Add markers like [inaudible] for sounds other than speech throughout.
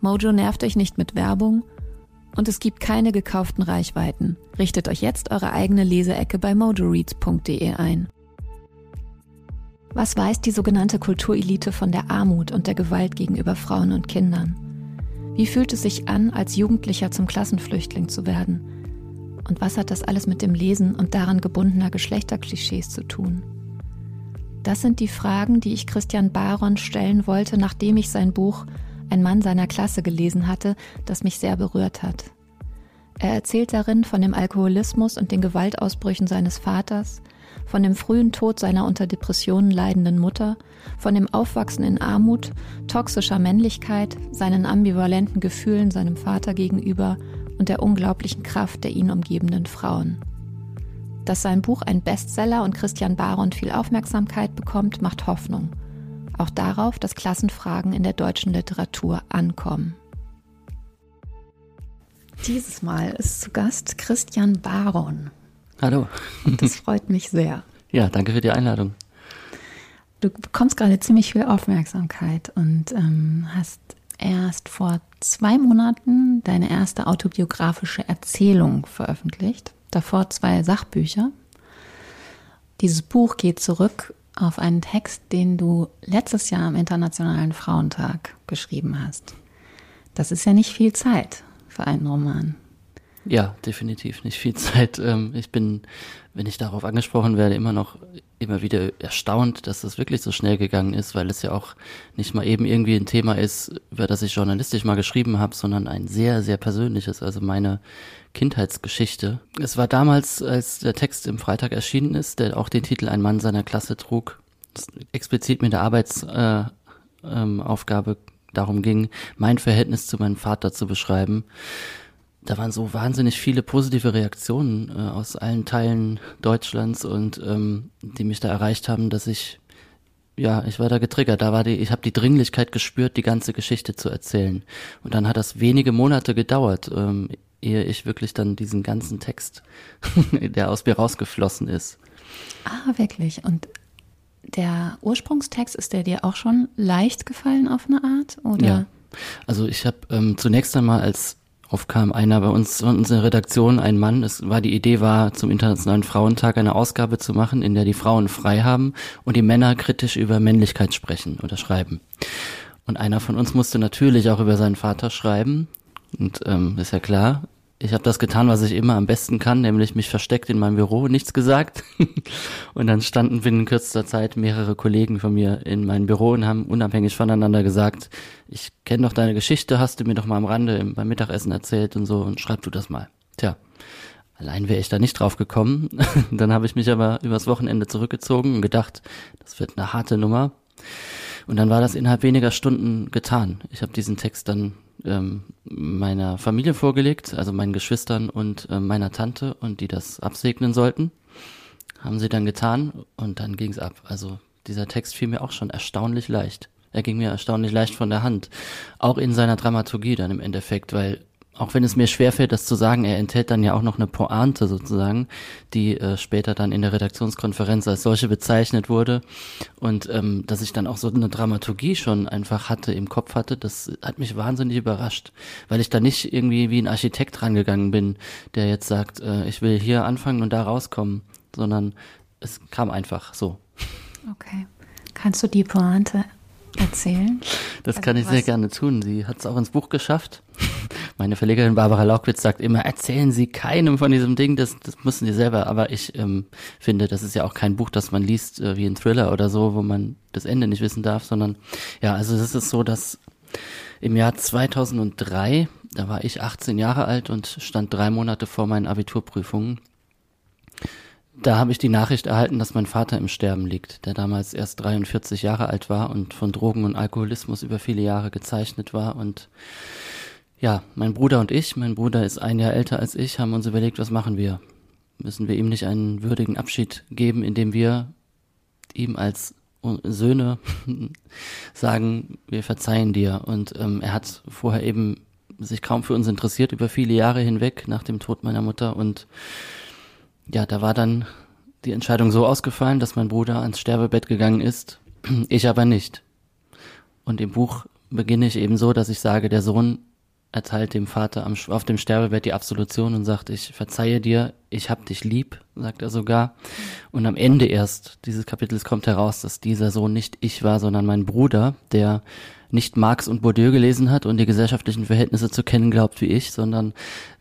Mojo nervt euch nicht mit Werbung und es gibt keine gekauften Reichweiten. Richtet euch jetzt eure eigene Leseecke bei mojoreads.de ein. Was weiß die sogenannte Kulturelite von der Armut und der Gewalt gegenüber Frauen und Kindern? Wie fühlt es sich an, als Jugendlicher zum Klassenflüchtling zu werden? Und was hat das alles mit dem Lesen und daran gebundener Geschlechterklischees zu tun? Das sind die Fragen, die ich Christian Baron stellen wollte, nachdem ich sein Buch Ein Mann seiner Klasse gelesen hatte, das mich sehr berührt hat. Er erzählt darin von dem Alkoholismus und den Gewaltausbrüchen seines Vaters, von dem frühen Tod seiner unter Depressionen leidenden Mutter, von dem Aufwachsen in Armut, toxischer Männlichkeit, seinen ambivalenten Gefühlen seinem Vater gegenüber und der unglaublichen Kraft der ihn umgebenden Frauen. Dass sein Buch ein Bestseller und Christian Baron viel Aufmerksamkeit bekommt, macht Hoffnung. Auch darauf, dass Klassenfragen in der deutschen Literatur ankommen. Dieses Mal ist zu Gast Christian Baron. Hallo. Und das freut mich sehr. [laughs] Ja, danke für die Einladung. Du bekommst gerade ziemlich viel Aufmerksamkeit und ähm, hast erst vor zwei Monaten deine erste autobiografische Erzählung veröffentlicht. Davor zwei Sachbücher. Dieses Buch geht zurück auf einen Text, den du letztes Jahr am Internationalen Frauentag geschrieben hast. Das ist ja nicht viel Zeit für einen Roman. Ja, definitiv nicht viel [laughs] Zeit. Ähm, ich bin, wenn ich darauf angesprochen werde, immer noch immer wieder erstaunt, dass das wirklich so schnell gegangen ist, weil es ja auch nicht mal eben irgendwie ein Thema ist, über das ich journalistisch mal geschrieben habe, sondern ein sehr, sehr persönliches, also meine Kindheitsgeschichte. Es war damals, als der Text im Freitag erschienen ist, der auch den Titel Ein Mann seiner Klasse trug, explizit mit der Arbeitsaufgabe äh, ähm, darum ging, mein Verhältnis zu meinem Vater zu beschreiben da waren so wahnsinnig viele positive Reaktionen äh, aus allen Teilen Deutschlands und ähm, die mich da erreicht haben, dass ich ja, ich war da getriggert. Da war die, ich habe die Dringlichkeit gespürt, die ganze Geschichte zu erzählen. Und dann hat das wenige Monate gedauert, ähm, ehe ich wirklich dann diesen ganzen Text, [laughs] der aus mir rausgeflossen ist. Ah, wirklich. Und der Ursprungstext ist der dir auch schon leicht gefallen auf eine Art, oder? Ja. Also ich habe ähm, zunächst einmal als aufkam einer bei uns in unserer Redaktion, ein Mann, es war die Idee war, zum Internationalen Frauentag eine Ausgabe zu machen, in der die Frauen frei haben und die Männer kritisch über Männlichkeit sprechen oder schreiben. Und einer von uns musste natürlich auch über seinen Vater schreiben. Und ähm, ist ja klar, ich habe das getan, was ich immer am besten kann, nämlich mich versteckt in meinem Büro, nichts gesagt. [laughs] und dann standen binnen kürzester Zeit mehrere Kollegen von mir in meinem Büro und haben unabhängig voneinander gesagt, ich kenne doch deine Geschichte, hast du mir doch mal am Rande beim Mittagessen erzählt und so und schreib du das mal. Tja, allein wäre ich da nicht drauf gekommen. [laughs] dann habe ich mich aber übers Wochenende zurückgezogen und gedacht, das wird eine harte Nummer. Und dann war das innerhalb weniger Stunden getan. Ich habe diesen Text dann ähm, meiner Familie vorgelegt, also meinen Geschwistern und äh, meiner Tante und die das absegnen sollten. Haben sie dann getan und dann ging's ab. Also dieser Text fiel mir auch schon erstaunlich leicht. Er ging mir erstaunlich leicht von der Hand. Auch in seiner Dramaturgie dann im Endeffekt, weil auch wenn es mir schwerfällt, das zu sagen, er enthält dann ja auch noch eine Pointe sozusagen, die äh, später dann in der Redaktionskonferenz als solche bezeichnet wurde. Und ähm, dass ich dann auch so eine Dramaturgie schon einfach hatte, im Kopf hatte, das hat mich wahnsinnig überrascht, weil ich da nicht irgendwie wie ein Architekt rangegangen bin, der jetzt sagt, äh, ich will hier anfangen und da rauskommen, sondern es kam einfach so. Okay. Kannst du die Pointe erzählen? Das also kann ich sehr gerne tun. Sie hat es auch ins Buch geschafft. Meine Verlegerin Barbara Laukwitz sagt immer, erzählen Sie keinem von diesem Ding, das, das müssen Sie selber. Aber ich ähm, finde, das ist ja auch kein Buch, das man liest äh, wie ein Thriller oder so, wo man das Ende nicht wissen darf, sondern ja, also es ist so, dass im Jahr 2003, da war ich 18 Jahre alt und stand drei Monate vor meinen Abiturprüfungen. Da habe ich die Nachricht erhalten, dass mein Vater im Sterben liegt, der damals erst 43 Jahre alt war und von Drogen und Alkoholismus über viele Jahre gezeichnet war. Und ja, mein Bruder und ich, mein Bruder ist ein Jahr älter als ich, haben uns überlegt, was machen wir? Müssen wir ihm nicht einen würdigen Abschied geben, indem wir ihm als Söhne [laughs] sagen, wir verzeihen dir. Und ähm, er hat vorher eben sich kaum für uns interessiert über viele Jahre hinweg nach dem Tod meiner Mutter. Und ja, da war dann die Entscheidung so ausgefallen, dass mein Bruder ans Sterbebett gegangen ist, [clears throat] ich aber nicht. Und im Buch beginne ich eben so, dass ich sage, der Sohn erteilt dem Vater am, auf dem Sterbebett die Absolution und sagt, ich verzeihe dir, ich hab dich lieb, sagt er sogar. Und am Ende erst dieses Kapitels kommt heraus, dass dieser Sohn nicht ich war, sondern mein Bruder, der nicht Marx und Bourdieu gelesen hat und die gesellschaftlichen Verhältnisse zu kennen glaubt wie ich, sondern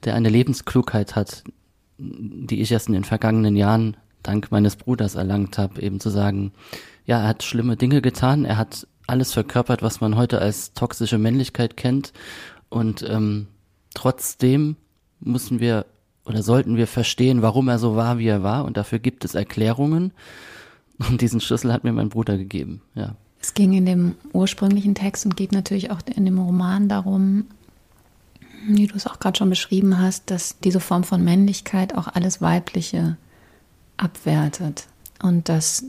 der eine Lebensklugheit hat, die ich erst in den vergangenen Jahren dank meines Bruders erlangt habe, eben zu sagen, ja, er hat schlimme Dinge getan, er hat alles verkörpert, was man heute als toxische Männlichkeit kennt und ähm, trotzdem müssen wir oder sollten wir verstehen, warum er so war, wie er war. Und dafür gibt es Erklärungen. Und diesen Schlüssel hat mir mein Bruder gegeben, ja. Es ging in dem ursprünglichen Text und geht natürlich auch in dem Roman darum, wie du es auch gerade schon beschrieben hast, dass diese Form von Männlichkeit auch alles Weibliche abwertet. Und dass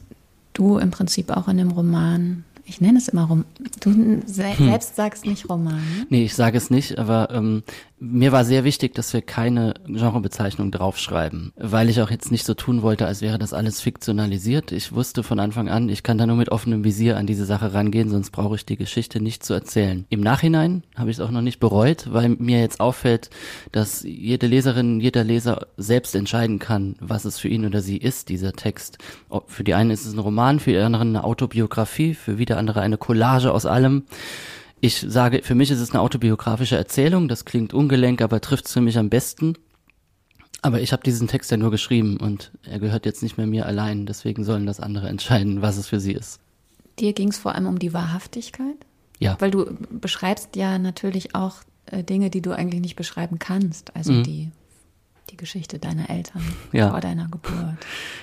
du im Prinzip auch in dem Roman ich nenne es immer Rom. Du se hm. selbst sagst nicht Roman. Ne? Nee, ich sage es nicht, aber ähm, mir war sehr wichtig, dass wir keine Genrebezeichnung draufschreiben, weil ich auch jetzt nicht so tun wollte, als wäre das alles fiktionalisiert. Ich wusste von Anfang an, ich kann da nur mit offenem Visier an diese Sache rangehen, sonst brauche ich die Geschichte nicht zu erzählen. Im Nachhinein habe ich es auch noch nicht bereut, weil mir jetzt auffällt, dass jede Leserin, jeder Leser selbst entscheiden kann, was es für ihn oder sie ist, dieser Text. Für die einen ist es ein Roman, für die anderen eine Autobiografie, für wieder andere eine Collage aus allem. Ich sage, für mich ist es eine autobiografische Erzählung, das klingt ungelenk, aber trifft es für mich am besten. Aber ich habe diesen Text ja nur geschrieben und er gehört jetzt nicht mehr mir allein, deswegen sollen das andere entscheiden, was es für sie ist. Dir ging es vor allem um die Wahrhaftigkeit? Ja. Weil du beschreibst ja natürlich auch äh, Dinge, die du eigentlich nicht beschreiben kannst, also mhm. die die Geschichte deiner Eltern ja. vor deiner Geburt.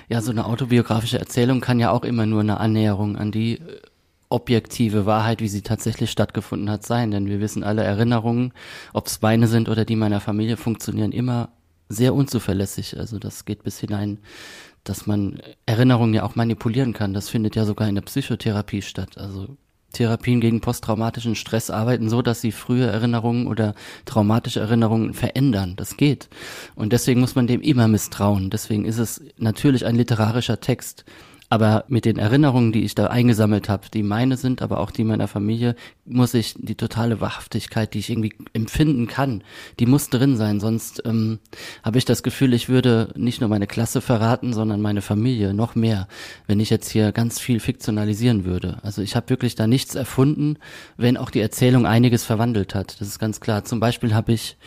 Ja, so eine autobiografische Erzählung kann ja auch immer nur eine Annäherung an die äh, objektive Wahrheit, wie sie tatsächlich stattgefunden hat, sein. Denn wir wissen alle, Erinnerungen, ob es meine sind oder die meiner Familie, funktionieren immer sehr unzuverlässig. Also das geht bis hinein, dass man Erinnerungen ja auch manipulieren kann. Das findet ja sogar in der Psychotherapie statt. Also Therapien gegen posttraumatischen Stress arbeiten so, dass sie frühe Erinnerungen oder traumatische Erinnerungen verändern. Das geht. Und deswegen muss man dem immer misstrauen. Deswegen ist es natürlich ein literarischer Text. Aber mit den Erinnerungen, die ich da eingesammelt habe, die meine sind, aber auch die meiner Familie, muss ich die totale Wahrhaftigkeit, die ich irgendwie empfinden kann, die muss drin sein. Sonst ähm, habe ich das Gefühl, ich würde nicht nur meine Klasse verraten, sondern meine Familie noch mehr, wenn ich jetzt hier ganz viel fiktionalisieren würde. Also ich habe wirklich da nichts erfunden, wenn auch die Erzählung einiges verwandelt hat. Das ist ganz klar. Zum Beispiel habe ich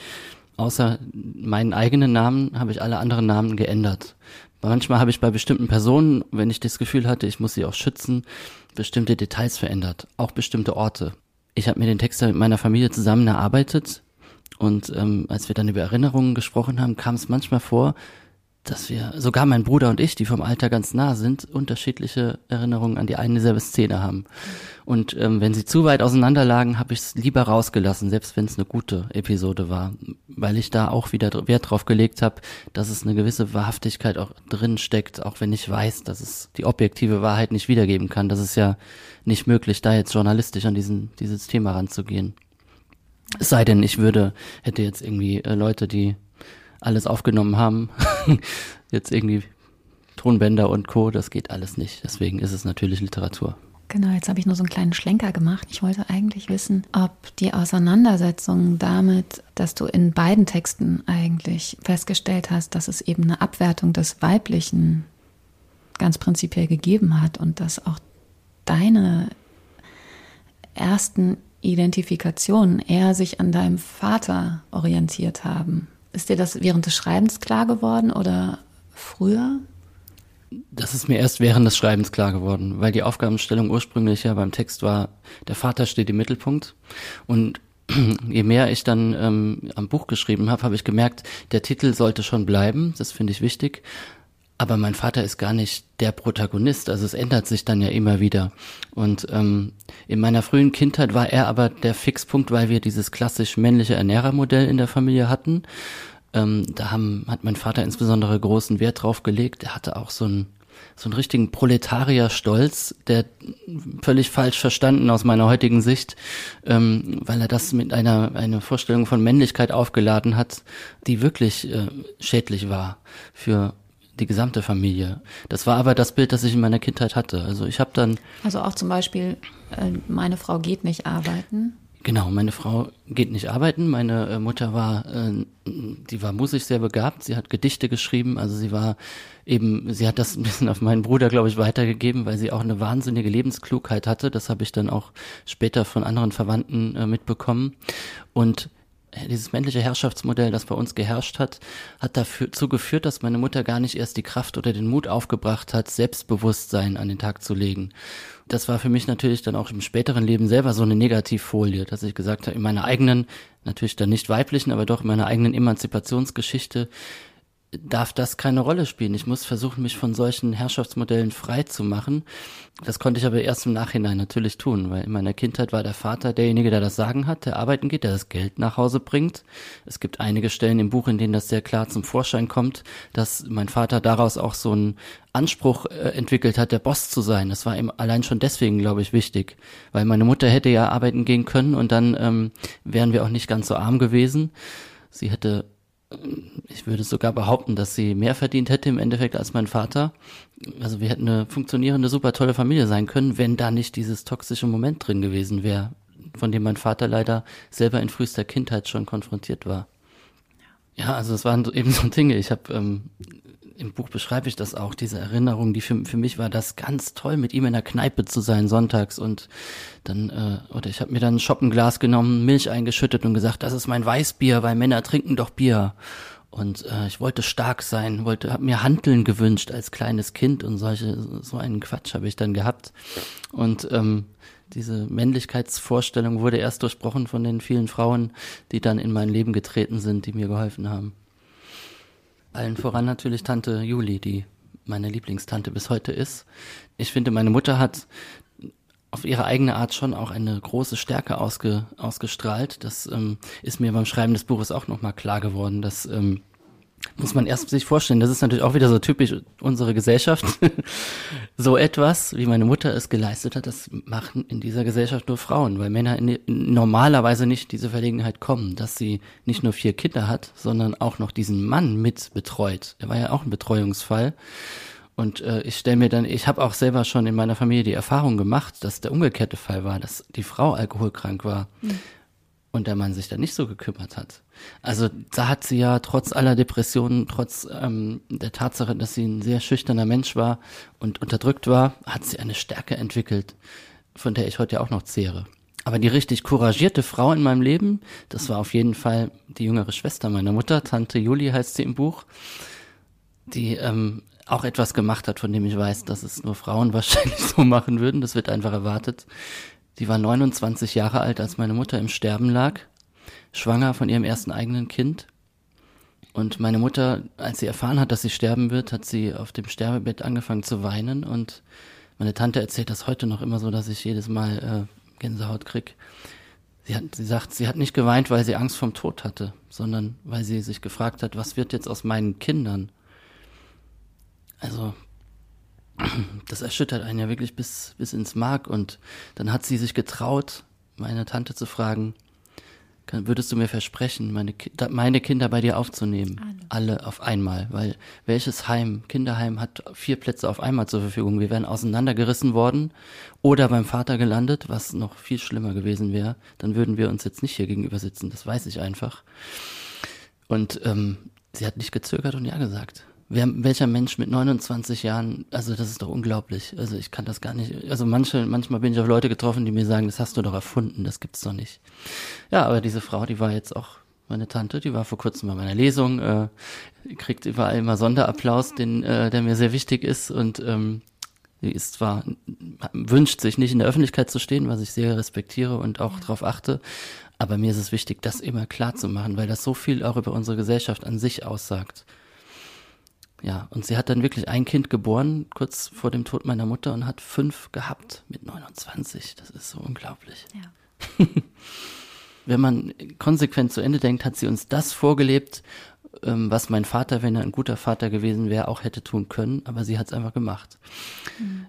außer meinen eigenen Namen habe ich alle anderen Namen geändert. Manchmal habe ich bei bestimmten Personen, wenn ich das Gefühl hatte, ich muss sie auch schützen, bestimmte Details verändert, auch bestimmte Orte. Ich habe mir den Text mit meiner Familie zusammen erarbeitet und ähm, als wir dann über Erinnerungen gesprochen haben, kam es manchmal vor, dass wir, sogar mein Bruder und ich, die vom Alter ganz nah sind, unterschiedliche Erinnerungen an die eine dieselbe Szene haben. Und ähm, wenn sie zu weit auseinander lagen, habe ich es lieber rausgelassen, selbst wenn es eine gute Episode war, weil ich da auch wieder Wert drauf gelegt habe, dass es eine gewisse Wahrhaftigkeit auch drin steckt, auch wenn ich weiß, dass es die objektive Wahrheit nicht wiedergeben kann. Das ist ja nicht möglich, da jetzt journalistisch an diesen, dieses Thema ranzugehen. Es sei denn, ich würde, hätte jetzt irgendwie äh, Leute, die alles aufgenommen haben. [laughs] Jetzt irgendwie Tonbänder und Co., das geht alles nicht. Deswegen ist es natürlich Literatur. Genau, jetzt habe ich nur so einen kleinen Schlenker gemacht. Ich wollte eigentlich wissen, ob die Auseinandersetzung damit, dass du in beiden Texten eigentlich festgestellt hast, dass es eben eine Abwertung des Weiblichen ganz prinzipiell gegeben hat und dass auch deine ersten Identifikationen eher sich an deinem Vater orientiert haben. Ist dir das während des Schreibens klar geworden oder früher? Das ist mir erst während des Schreibens klar geworden, weil die Aufgabenstellung ursprünglich ja beim Text war, der Vater steht im Mittelpunkt. Und [clears throat] je mehr ich dann ähm, am Buch geschrieben habe, habe ich gemerkt, der Titel sollte schon bleiben, das finde ich wichtig. Aber mein Vater ist gar nicht der Protagonist, also es ändert sich dann ja immer wieder. Und ähm, in meiner frühen Kindheit war er aber der Fixpunkt, weil wir dieses klassisch männliche Ernährermodell in der Familie hatten. Ähm, da haben, hat mein Vater insbesondere großen Wert drauf gelegt. Er hatte auch so einen so einen richtigen Proletarierstolz, der völlig falsch verstanden aus meiner heutigen Sicht, ähm, weil er das mit einer eine Vorstellung von Männlichkeit aufgeladen hat, die wirklich äh, schädlich war für die gesamte Familie. Das war aber das Bild, das ich in meiner Kindheit hatte. Also ich habe dann. Also auch zum Beispiel, äh, meine Frau geht nicht arbeiten. Genau, meine Frau geht nicht arbeiten. Meine äh, Mutter war, äh, die war musisch sehr begabt. Sie hat Gedichte geschrieben. Also sie war eben, sie hat das ein bisschen auf meinen Bruder, glaube ich, weitergegeben, weil sie auch eine wahnsinnige Lebensklugheit hatte. Das habe ich dann auch später von anderen Verwandten äh, mitbekommen. Und dieses männliche Herrschaftsmodell, das bei uns geherrscht hat, hat dazu geführt, dass meine Mutter gar nicht erst die Kraft oder den Mut aufgebracht hat, Selbstbewusstsein an den Tag zu legen. Das war für mich natürlich dann auch im späteren Leben selber so eine Negativfolie, dass ich gesagt habe, in meiner eigenen, natürlich dann nicht weiblichen, aber doch in meiner eigenen Emanzipationsgeschichte darf das keine Rolle spielen. Ich muss versuchen, mich von solchen Herrschaftsmodellen frei zu machen. Das konnte ich aber erst im Nachhinein natürlich tun, weil in meiner Kindheit war der Vater derjenige, der das Sagen hat, der arbeiten geht, der das Geld nach Hause bringt. Es gibt einige Stellen im Buch, in denen das sehr klar zum Vorschein kommt, dass mein Vater daraus auch so einen Anspruch äh, entwickelt hat, der Boss zu sein. Das war ihm allein schon deswegen, glaube ich, wichtig, weil meine Mutter hätte ja arbeiten gehen können und dann ähm, wären wir auch nicht ganz so arm gewesen. Sie hätte ich würde sogar behaupten, dass sie mehr verdient hätte im Endeffekt als mein Vater. Also wir hätten eine funktionierende, super tolle Familie sein können, wenn da nicht dieses toxische Moment drin gewesen wäre, von dem mein Vater leider selber in frühester Kindheit schon konfrontiert war. Ja, also es waren eben so Dinge. Ich habe ähm, im Buch beschreibe ich das auch, diese Erinnerung, die für, für mich war das ganz toll, mit ihm in der Kneipe zu sein sonntags und dann, äh, oder ich habe mir dann ein Shoppenglas genommen, Milch eingeschüttet und gesagt, das ist mein Weißbier, weil Männer trinken doch Bier. Und äh, ich wollte stark sein, wollte, habe mir Handeln gewünscht als kleines Kind und solche, so einen Quatsch habe ich dann gehabt. Und ähm, diese Männlichkeitsvorstellung wurde erst durchbrochen von den vielen Frauen, die dann in mein Leben getreten sind, die mir geholfen haben. Allen voran natürlich Tante Juli, die meine Lieblingstante bis heute ist. Ich finde, meine Mutter hat auf ihre eigene Art schon auch eine große Stärke ausge, ausgestrahlt. Das ähm, ist mir beim Schreiben des Buches auch nochmal klar geworden, dass ähm, muss man erst sich vorstellen, das ist natürlich auch wieder so typisch unsere Gesellschaft. [laughs] so etwas, wie meine Mutter es geleistet hat, das machen in dieser Gesellschaft nur Frauen, weil Männer in, normalerweise nicht diese Verlegenheit kommen, dass sie nicht nur vier Kinder hat, sondern auch noch diesen Mann mit betreut. Er war ja auch ein Betreuungsfall. Und äh, ich stelle mir dann, ich habe auch selber schon in meiner Familie die Erfahrung gemacht, dass der umgekehrte Fall war, dass die Frau alkoholkrank war. Mhm und der Mann sich da nicht so gekümmert hat. Also da hat sie ja trotz aller Depressionen, trotz ähm, der Tatsache, dass sie ein sehr schüchterner Mensch war und unterdrückt war, hat sie eine Stärke entwickelt, von der ich heute ja auch noch zehre. Aber die richtig couragierte Frau in meinem Leben, das war auf jeden Fall die jüngere Schwester meiner Mutter, Tante Julie heißt sie im Buch, die ähm, auch etwas gemacht hat, von dem ich weiß, dass es nur Frauen [laughs] wahrscheinlich so machen würden. Das wird einfach erwartet. Sie war 29 Jahre alt, als meine Mutter im Sterben lag, schwanger von ihrem ersten eigenen Kind. Und meine Mutter, als sie erfahren hat, dass sie sterben wird, hat sie auf dem Sterbebett angefangen zu weinen. Und meine Tante erzählt das heute noch immer so, dass ich jedes Mal äh, Gänsehaut krieg. Sie, hat, sie sagt, sie hat nicht geweint, weil sie Angst vom Tod hatte, sondern weil sie sich gefragt hat, was wird jetzt aus meinen Kindern? Also das erschüttert einen ja wirklich bis, bis ins Mark. Und dann hat sie sich getraut, meine Tante zu fragen, kann, würdest du mir versprechen, meine, meine Kinder bei dir aufzunehmen? Alle. Alle auf einmal. Weil welches Heim, Kinderheim hat vier Plätze auf einmal zur Verfügung? Wir wären auseinandergerissen worden oder beim Vater gelandet, was noch viel schlimmer gewesen wäre. Dann würden wir uns jetzt nicht hier gegenüber sitzen. Das weiß ich einfach. Und ähm, sie hat nicht gezögert und ja gesagt. Wer, welcher Mensch mit 29 Jahren, also das ist doch unglaublich. Also ich kann das gar nicht. Also manche, manchmal bin ich auf Leute getroffen, die mir sagen, das hast du doch erfunden, das gibt's doch nicht. Ja, aber diese Frau, die war jetzt auch meine Tante, die war vor kurzem bei meiner Lesung, äh, kriegt überall immer Sonderapplaus, den, äh, der mir sehr wichtig ist und ähm, sie ist zwar, wünscht sich nicht in der Öffentlichkeit zu stehen, was ich sehr respektiere und auch darauf achte, aber mir ist es wichtig, das immer klar zu machen, weil das so viel auch über unsere Gesellschaft an sich aussagt. Ja, und sie hat dann wirklich ein Kind geboren, kurz vor dem Tod meiner Mutter, und hat fünf gehabt mit 29. Das ist so unglaublich. Ja. [laughs] Wenn man konsequent zu Ende denkt, hat sie uns das vorgelebt, ähm, was mein Vater, wenn er ein guter Vater gewesen wäre, auch hätte tun können, aber sie hat es einfach gemacht. Mhm.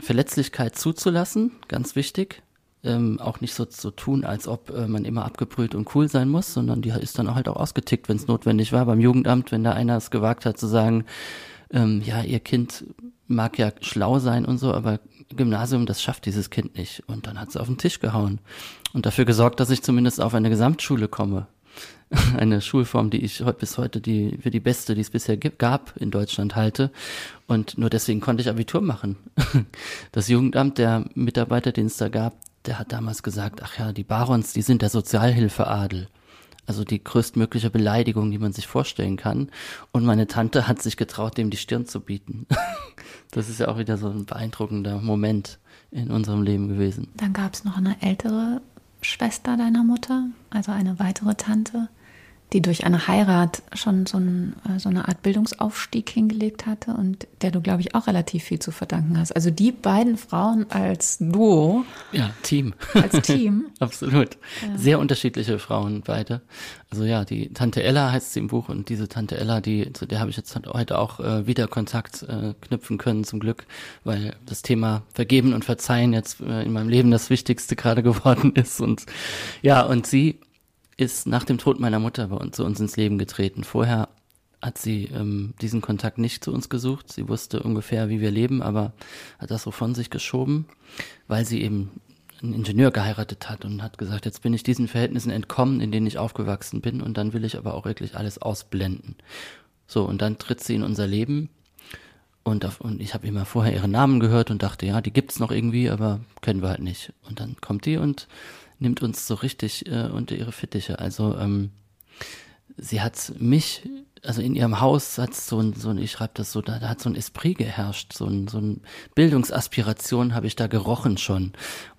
Verletzlichkeit zuzulassen, ganz wichtig ähm, auch nicht so zu tun, als ob äh, man immer abgebrüht und cool sein muss, sondern die ist dann auch halt auch ausgetickt, wenn es notwendig war. Beim Jugendamt, wenn da einer es gewagt hat zu sagen, ähm, ja, ihr Kind mag ja schlau sein und so, aber Gymnasium, das schafft dieses Kind nicht. Und dann hat sie auf den Tisch gehauen und dafür gesorgt, dass ich zumindest auf eine Gesamtschule komme. [laughs] eine Schulform, die ich bis heute die für die beste, die es bisher gab in Deutschland halte. Und nur deswegen konnte ich Abitur machen. [laughs] Das Jugendamt, der Mitarbeiter, den es da gab, der hat damals gesagt, ach ja, die Barons, die sind der Sozialhilfeadel. Also die größtmögliche Beleidigung, die man sich vorstellen kann. Und meine Tante hat sich getraut, dem die Stirn zu bieten. [laughs] das ist ja auch wieder so ein beeindruckender Moment in unserem Leben gewesen. Dann gab es noch eine ältere Schwester deiner Mutter, also eine weitere Tante, die durch eine Heirat schon so, ein, äh, so, eine Art Bildungsaufstieg hingelegt hatte und der du, glaube ich, auch relativ viel zu verdanken hast. Also die beiden Frauen als Duo. Ja, Team. Als Team. [laughs] Absolut. Ja. Sehr unterschiedliche Frauen beide. Also ja, die Tante Ella heißt sie im Buch und diese Tante Ella, die, zu der habe ich jetzt heute auch äh, wieder Kontakt äh, knüpfen können, zum Glück, weil das Thema Vergeben und Verzeihen jetzt äh, in meinem Leben das Wichtigste gerade [laughs] geworden ist. Und ja, und sie ist nach dem Tod meiner Mutter bei uns, zu uns ins Leben getreten. Vorher hat sie ähm, diesen Kontakt nicht zu uns gesucht. Sie wusste ungefähr, wie wir leben, aber hat das so von sich geschoben, weil sie eben einen Ingenieur geheiratet hat und hat gesagt, jetzt bin ich diesen Verhältnissen entkommen, in denen ich aufgewachsen bin und dann will ich aber auch wirklich alles ausblenden. So, und dann tritt sie in unser Leben und, auf, und ich habe immer vorher ihren Namen gehört und dachte, ja, die gibt's noch irgendwie, aber kennen wir halt nicht. Und dann kommt die und nimmt uns so richtig äh, unter ihre Fittiche. Also ähm, sie hat mich, also in ihrem Haus hat so ein, so ein ich schreibe das so, da, da hat so ein Esprit geherrscht, so ein, so ein Bildungsaspiration habe ich da gerochen schon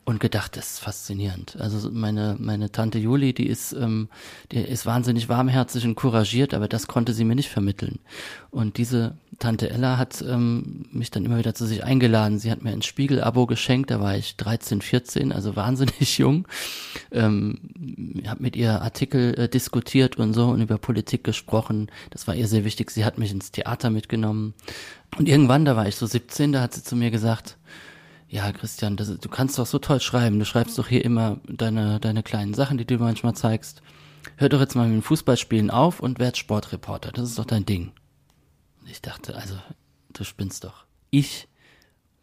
und gedacht, das ist faszinierend. Also meine meine Tante Juli, die ist ähm, die ist wahnsinnig warmherzig und couragiert, aber das konnte sie mir nicht vermitteln. Und diese Tante Ella hat ähm, mich dann immer wieder zu sich eingeladen. Sie hat mir ein Spiegel-Abo geschenkt, da war ich 13, 14, also [laughs] wahnsinnig jung. Ähm, habe mit ihr Artikel äh, diskutiert und so und über Politik gesprochen. Das war ihr sehr wichtig. Sie hat mich ins Theater mitgenommen. Und irgendwann, da war ich so 17, da hat sie zu mir gesagt, ja, Christian, das, du kannst doch so toll schreiben. Du schreibst doch hier immer deine, deine kleinen Sachen, die du manchmal zeigst. Hör doch jetzt mal mit dem Fußballspielen auf und werd Sportreporter. Das ist doch dein Ding. Ich dachte, also, du spinnst doch. Ich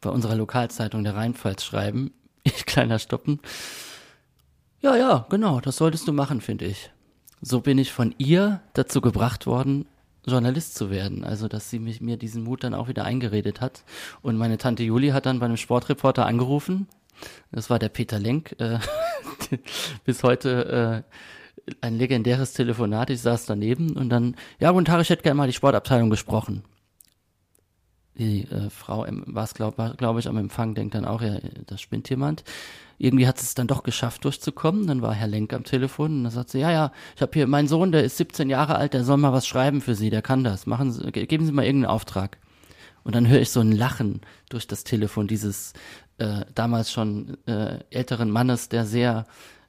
bei unserer Lokalzeitung der Rheinpfalz schreiben, [laughs] ich kleiner Stoppen. Ja, ja, genau, das solltest du machen, finde ich. So bin ich von ihr dazu gebracht worden, Journalist zu werden. Also, dass sie mich, mir diesen Mut dann auch wieder eingeredet hat. Und meine Tante Juli hat dann bei einem Sportreporter angerufen. Das war der Peter Lenk. Äh, [laughs] bis heute äh, ein legendäres Telefonat. Ich saß daneben und dann, ja, guten Tag, ich hätte gerne mal die Sportabteilung gesprochen. Die äh, Frau war es, glaube glaub ich, am Empfang, denkt dann auch, ja, das spinnt jemand irgendwie hat es dann doch geschafft, durchzukommen. Dann war Herr Lenk am Telefon und dann sagt sie, ja, ja, ich habe hier meinen Sohn, der ist 17 Jahre alt, der soll mal was schreiben für Sie, der kann das. Machen Sie, geben Sie mal irgendeinen Auftrag. Und dann höre ich so ein Lachen durch das Telefon dieses äh, damals schon äh, älteren Mannes, der sehr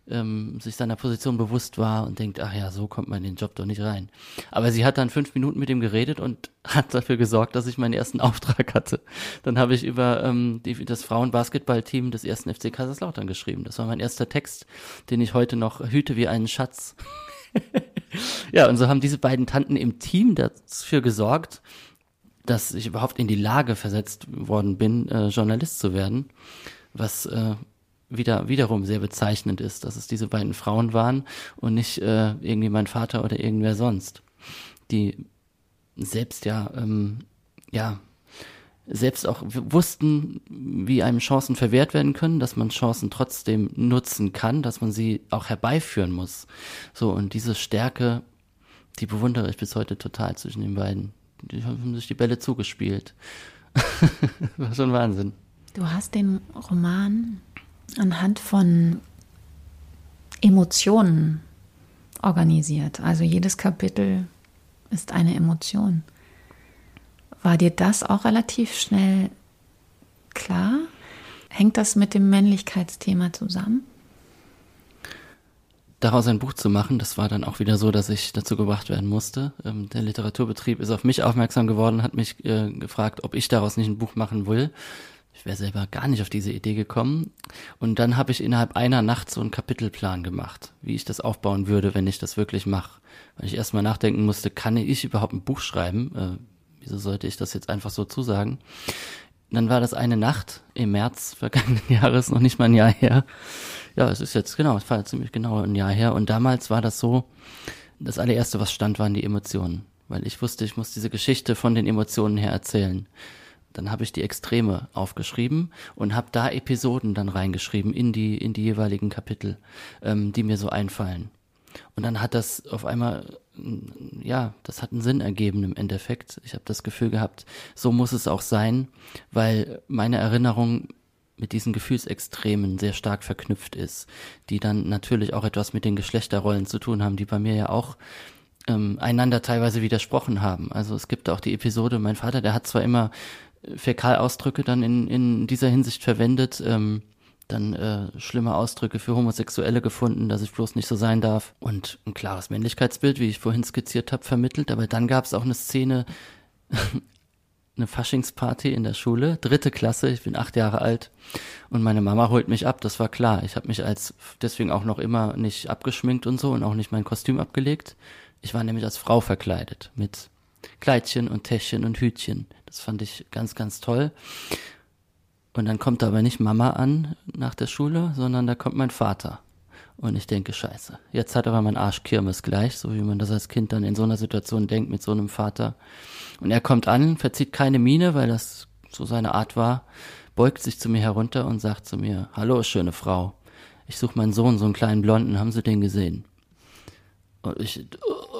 ähm, sich seiner Position bewusst war und denkt, ach ja, so kommt man in den Job doch nicht rein. Aber sie hat dann fünf Minuten mit ihm geredet und [laughs] hat dafür gesorgt, dass ich meinen ersten Auftrag hatte. Dann habe ich über ähm, die, das Frauenbasketballteam des ersten FC Kaiserslautern geschrieben. Das war mein erster Text, den ich heute noch hüte wie einen Schatz. [laughs] ja, und so haben diese beiden Tanten im Team dafür gesorgt, dass ich überhaupt in die Lage versetzt worden bin, äh, Journalist zu werden, was äh, wieder wiederum sehr bezeichnend ist, dass es diese beiden Frauen waren und nicht äh, irgendwie mein Vater oder irgendwer sonst. Die selbst ja, ähm, ja, selbst auch wussten, wie einem Chancen verwehrt werden können, dass man Chancen trotzdem nutzen kann, dass man sie auch herbeiführen muss. So, und diese Stärke, die bewundere ich bis heute total zwischen den beiden. Die haben sich die Bälle zugespielt. [laughs] War schon Wahnsinn. Du hast den Roman anhand von Emotionen organisiert. Also jedes Kapitel ist eine Emotion. War dir das auch relativ schnell klar? Hängt das mit dem Männlichkeitsthema zusammen? Daraus ein Buch zu machen, das war dann auch wieder so, dass ich dazu gebracht werden musste. Ähm, der Literaturbetrieb ist auf mich aufmerksam geworden, hat mich äh, gefragt, ob ich daraus nicht ein Buch machen will. Ich wäre selber gar nicht auf diese Idee gekommen. Und dann habe ich innerhalb einer Nacht so einen Kapitelplan gemacht, wie ich das aufbauen würde, wenn ich das wirklich mache. Weil ich erstmal nachdenken musste, kann ich überhaupt ein Buch schreiben? Äh, wieso sollte ich das jetzt einfach so zusagen? Dann war das eine Nacht im März vergangenen [laughs] Jahres, noch nicht mal ein Jahr her ja, es ist jetzt genau, es war ziemlich genau ein Jahr her. Und damals war das so, das allererste, was stand, waren die Emotionen. Weil ich wusste, ich muss diese Geschichte von den Emotionen her erzählen. Dann habe ich die Extreme aufgeschrieben und habe da Episoden dann reingeschrieben in die, in die jeweiligen Kapitel, ähm, die mir so einfallen. Und dann hat das auf einmal, ja, das hat einen Sinn ergeben im Endeffekt. Ich habe das Gefühl gehabt, so muss es auch sein, weil meine Erinnerung mit diesen Gefühlsextremen sehr stark verknüpft ist, die dann natürlich auch etwas mit den Geschlechterrollen zu tun haben, die bei mir ja auch ähm, einander teilweise widersprochen haben. Also es gibt auch die Episode, mein Vater, der hat zwar immer Fäkalausdrücke dann in, in dieser Hinsicht verwendet, ähm, dann äh, schlimme Ausdrücke für Homosexuelle gefunden, dass ich bloß nicht so sein darf und ein klares Männlichkeitsbild, wie ich vorhin skizziert habe, vermittelt. Aber dann gab es auch eine Szene, [laughs] eine Faschingsparty in der Schule, dritte Klasse, ich bin acht Jahre alt und meine Mama holt mich ab, das war klar. Ich habe mich als deswegen auch noch immer nicht abgeschminkt und so und auch nicht mein Kostüm abgelegt. Ich war nämlich als Frau verkleidet mit Kleidchen und Täschchen und Hütchen. Das fand ich ganz, ganz toll. Und dann kommt aber nicht Mama an nach der Schule, sondern da kommt mein Vater. Und ich denke, scheiße. Jetzt hat aber mein Arsch Kirmes gleich, so wie man das als Kind dann in so einer Situation denkt mit so einem Vater. Und er kommt an, verzieht keine Miene, weil das so seine Art war, beugt sich zu mir herunter und sagt zu mir, hallo, schöne Frau. Ich suche meinen Sohn, so einen kleinen Blonden, haben Sie den gesehen? Und ich uh,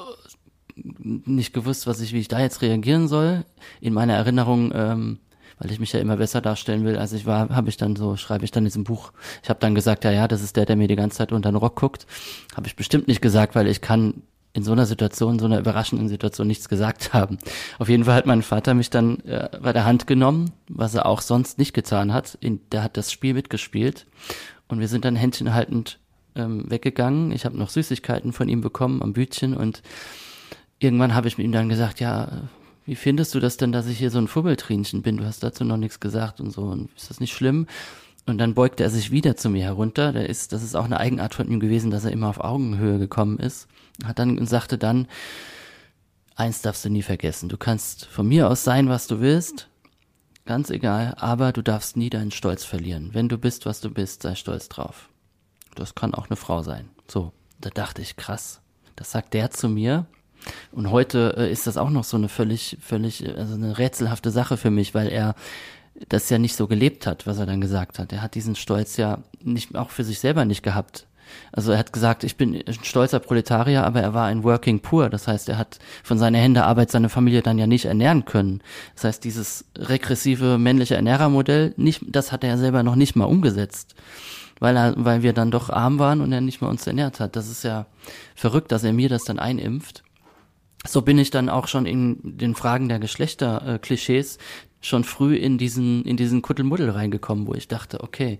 nicht gewusst, was ich, wie ich da jetzt reagieren soll. In meiner Erinnerung, ähm, weil ich mich ja immer besser darstellen will, als ich war, habe ich dann so, schreibe ich dann in diesem Buch. Ich habe dann gesagt, ja, ja, das ist der, der mir die ganze Zeit unter den Rock guckt. Habe ich bestimmt nicht gesagt, weil ich kann in so einer Situation, so einer überraschenden Situation nichts gesagt haben. Auf jeden Fall hat mein Vater mich dann äh, bei der Hand genommen, was er auch sonst nicht getan hat. In, der hat das Spiel mitgespielt und wir sind dann händchenhaltend ähm, weggegangen. Ich habe noch Süßigkeiten von ihm bekommen am Bütchen und irgendwann habe ich mit ihm dann gesagt, ja, wie findest du das denn, dass ich hier so ein Fubbeltrinchen bin? Du hast dazu noch nichts gesagt und so. Und ist das nicht schlimm? Und dann beugte er sich wieder zu mir herunter. Der ist, das ist auch eine Eigenart von ihm gewesen, dass er immer auf Augenhöhe gekommen ist. Hat dann und sagte dann, eins darfst du nie vergessen. Du kannst von mir aus sein, was du willst. Ganz egal. Aber du darfst nie deinen Stolz verlieren. Wenn du bist, was du bist, sei stolz drauf. Das kann auch eine Frau sein. So. Da dachte ich, krass. Das sagt der zu mir. Und heute äh, ist das auch noch so eine völlig, völlig, also eine rätselhafte Sache für mich, weil er das ja nicht so gelebt hat, was er dann gesagt hat. Er hat diesen Stolz ja nicht auch für sich selber nicht gehabt. Also er hat gesagt, ich bin ein stolzer Proletarier, aber er war ein Working Poor. Das heißt, er hat von seiner Hände Arbeit seine Familie dann ja nicht ernähren können. Das heißt, dieses regressive männliche Ernährermodell, nicht, das hat er selber noch nicht mal umgesetzt. Weil er, weil wir dann doch arm waren und er nicht mal uns ernährt hat. Das ist ja verrückt, dass er mir das dann einimpft so bin ich dann auch schon in den Fragen der Geschlechterklischees äh, schon früh in diesen, in diesen Kuddelmuddel reingekommen, wo ich dachte, okay,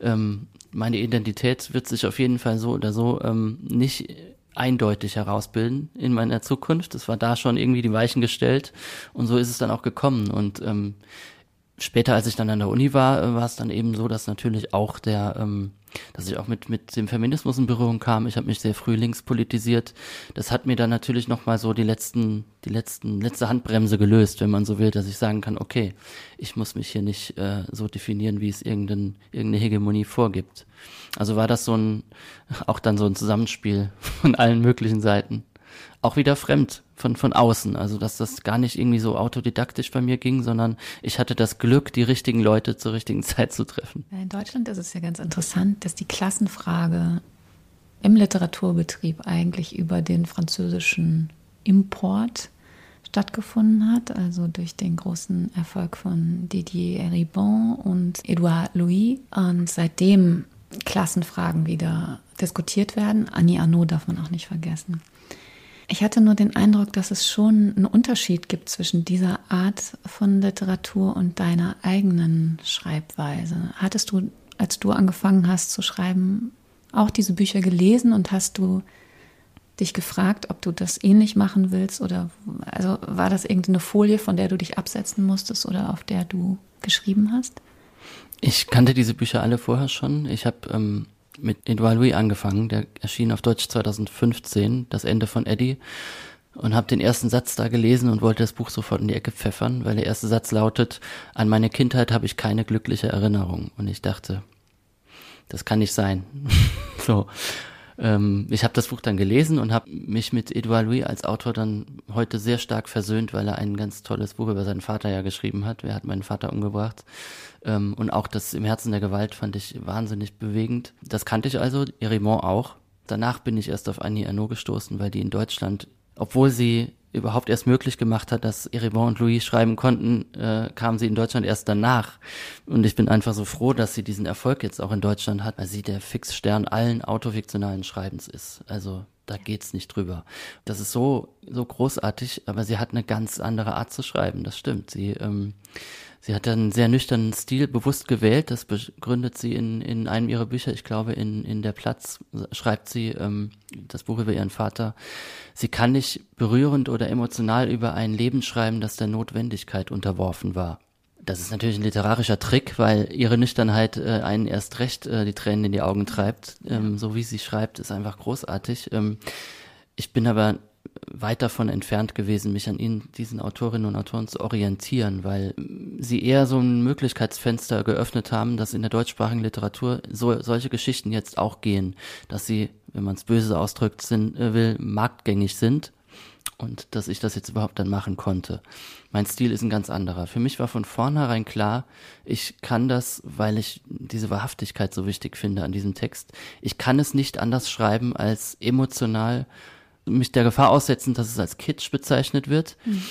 ähm, meine Identität wird sich auf jeden Fall so oder so ähm, nicht eindeutig herausbilden in meiner Zukunft. Das war da schon irgendwie die Weichen gestellt und so ist es dann auch gekommen. Und ähm, später, als ich dann an der Uni war, äh, war es dann eben so, dass natürlich auch der, ähm, dass ich auch mit mit dem Feminismus in Berührung kam. Ich habe mich sehr früh links politisiert. Das hat mir dann natürlich noch mal so die letzten, die letzten, letzte Handbremse gelöst, wenn man so will, dass ich sagen kann, okay, ich muss mich hier nicht äh, so definieren, wie es irgendein, irgendeine Hegemonie vorgibt. Also war das so ein, auch dann so ein Zusammenspiel von allen möglichen Seiten. Auch wieder fremd von, von außen. Also, dass das gar nicht irgendwie so autodidaktisch bei mir ging, sondern ich hatte das Glück, die richtigen Leute zur richtigen [laughs] Zeit zu treffen. In Deutschland ist es ja ganz interessant, dass die Klassenfrage im Literaturbetrieb eigentlich über den französischen Import stattgefunden hat, also durch den großen Erfolg von Didier Eribon und Edouard Louis. Und seitdem Klassenfragen wieder diskutiert werden. Annie Arnaud darf man auch nicht vergessen. Ich hatte nur den Eindruck, dass es schon einen Unterschied gibt zwischen dieser Art von Literatur und deiner eigenen Schreibweise. Hattest du, als du angefangen hast zu schreiben, auch diese Bücher gelesen und hast du dich gefragt, ob du das ähnlich machen willst oder also war das irgendeine Folie, von der du dich absetzen musstest oder auf der du geschrieben hast? Ich kannte diese Bücher alle vorher schon. Ich habe ähm, mit Edouard Louis angefangen, der erschien auf Deutsch 2015, das Ende von Eddie, und habe den ersten Satz da gelesen und wollte das Buch sofort in die Ecke pfeffern, weil der erste Satz lautet, an meine Kindheit habe ich keine glückliche Erinnerung. Und ich dachte, das kann nicht sein. [laughs] so. Ähm, ich habe das Buch dann gelesen und habe mich mit Edouard Louis als Autor dann heute sehr stark versöhnt, weil er ein ganz tolles Buch über seinen Vater ja geschrieben hat. Wer hat meinen Vater umgebracht? Ähm, und auch das Im Herzen der Gewalt fand ich wahnsinnig bewegend. Das kannte ich also, Erimont auch. Danach bin ich erst auf Annie Ernaux gestoßen, weil die in Deutschland, obwohl sie überhaupt erst möglich gemacht hat, dass Eribon und Louis schreiben konnten, äh, kam sie in Deutschland erst danach. Und ich bin einfach so froh, dass sie diesen Erfolg jetzt auch in Deutschland hat, weil sie der Fixstern allen autofiktionalen Schreibens ist. Also da geht's nicht drüber. Das ist so, so großartig, aber sie hat eine ganz andere Art zu schreiben, das stimmt. Sie, ähm, sie hat einen sehr nüchternen Stil bewusst gewählt, das begründet sie in, in einem ihrer Bücher, ich glaube in, in Der Platz schreibt sie ähm, das Buch über ihren Vater. Sie kann nicht berührend oder emotional über ein Leben schreiben, das der Notwendigkeit unterworfen war. Das ist natürlich ein literarischer Trick, weil ihre Nüchternheit äh, einen erst recht äh, die Tränen in die Augen treibt. Ähm, so wie sie schreibt, ist einfach großartig. Ähm, ich bin aber weit davon entfernt gewesen, mich an ihnen, diesen Autorinnen und Autoren zu orientieren, weil sie eher so ein Möglichkeitsfenster geöffnet haben, dass in der deutschsprachigen Literatur so, solche Geschichten jetzt auch gehen, dass sie, wenn man es böse ausdrückt sind, äh, will, marktgängig sind und dass ich das jetzt überhaupt dann machen konnte. Mein Stil ist ein ganz anderer. Für mich war von vornherein klar, ich kann das, weil ich diese Wahrhaftigkeit so wichtig finde an diesem Text. Ich kann es nicht anders schreiben als emotional mich der Gefahr aussetzen, dass es als Kitsch bezeichnet wird, mhm.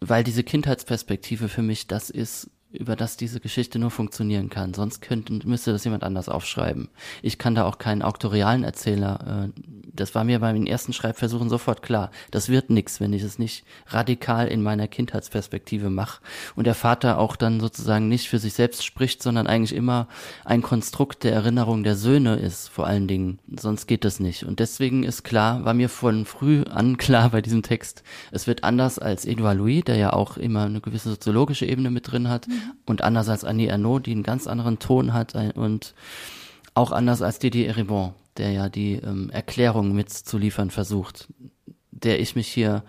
weil diese Kindheitsperspektive für mich das ist, über das diese Geschichte nur funktionieren kann. Sonst könnte, müsste das jemand anders aufschreiben. Ich kann da auch keinen auktorialen Erzähler. Äh, das war mir beim ersten Schreibversuchen sofort klar. Das wird nix, wenn ich es nicht radikal in meiner Kindheitsperspektive mache. Und der Vater auch dann sozusagen nicht für sich selbst spricht, sondern eigentlich immer ein Konstrukt der Erinnerung der Söhne ist, vor allen Dingen. Sonst geht das nicht. Und deswegen ist klar, war mir von früh an klar bei diesem Text, es wird anders als Edouard Louis, der ja auch immer eine gewisse soziologische Ebene mit drin hat. Mhm und anders als Annie Ernaux, die einen ganz anderen Ton hat und auch anders als Didier Eribon, der ja die ähm, Erklärung mitzuliefern versucht, der ich mich hier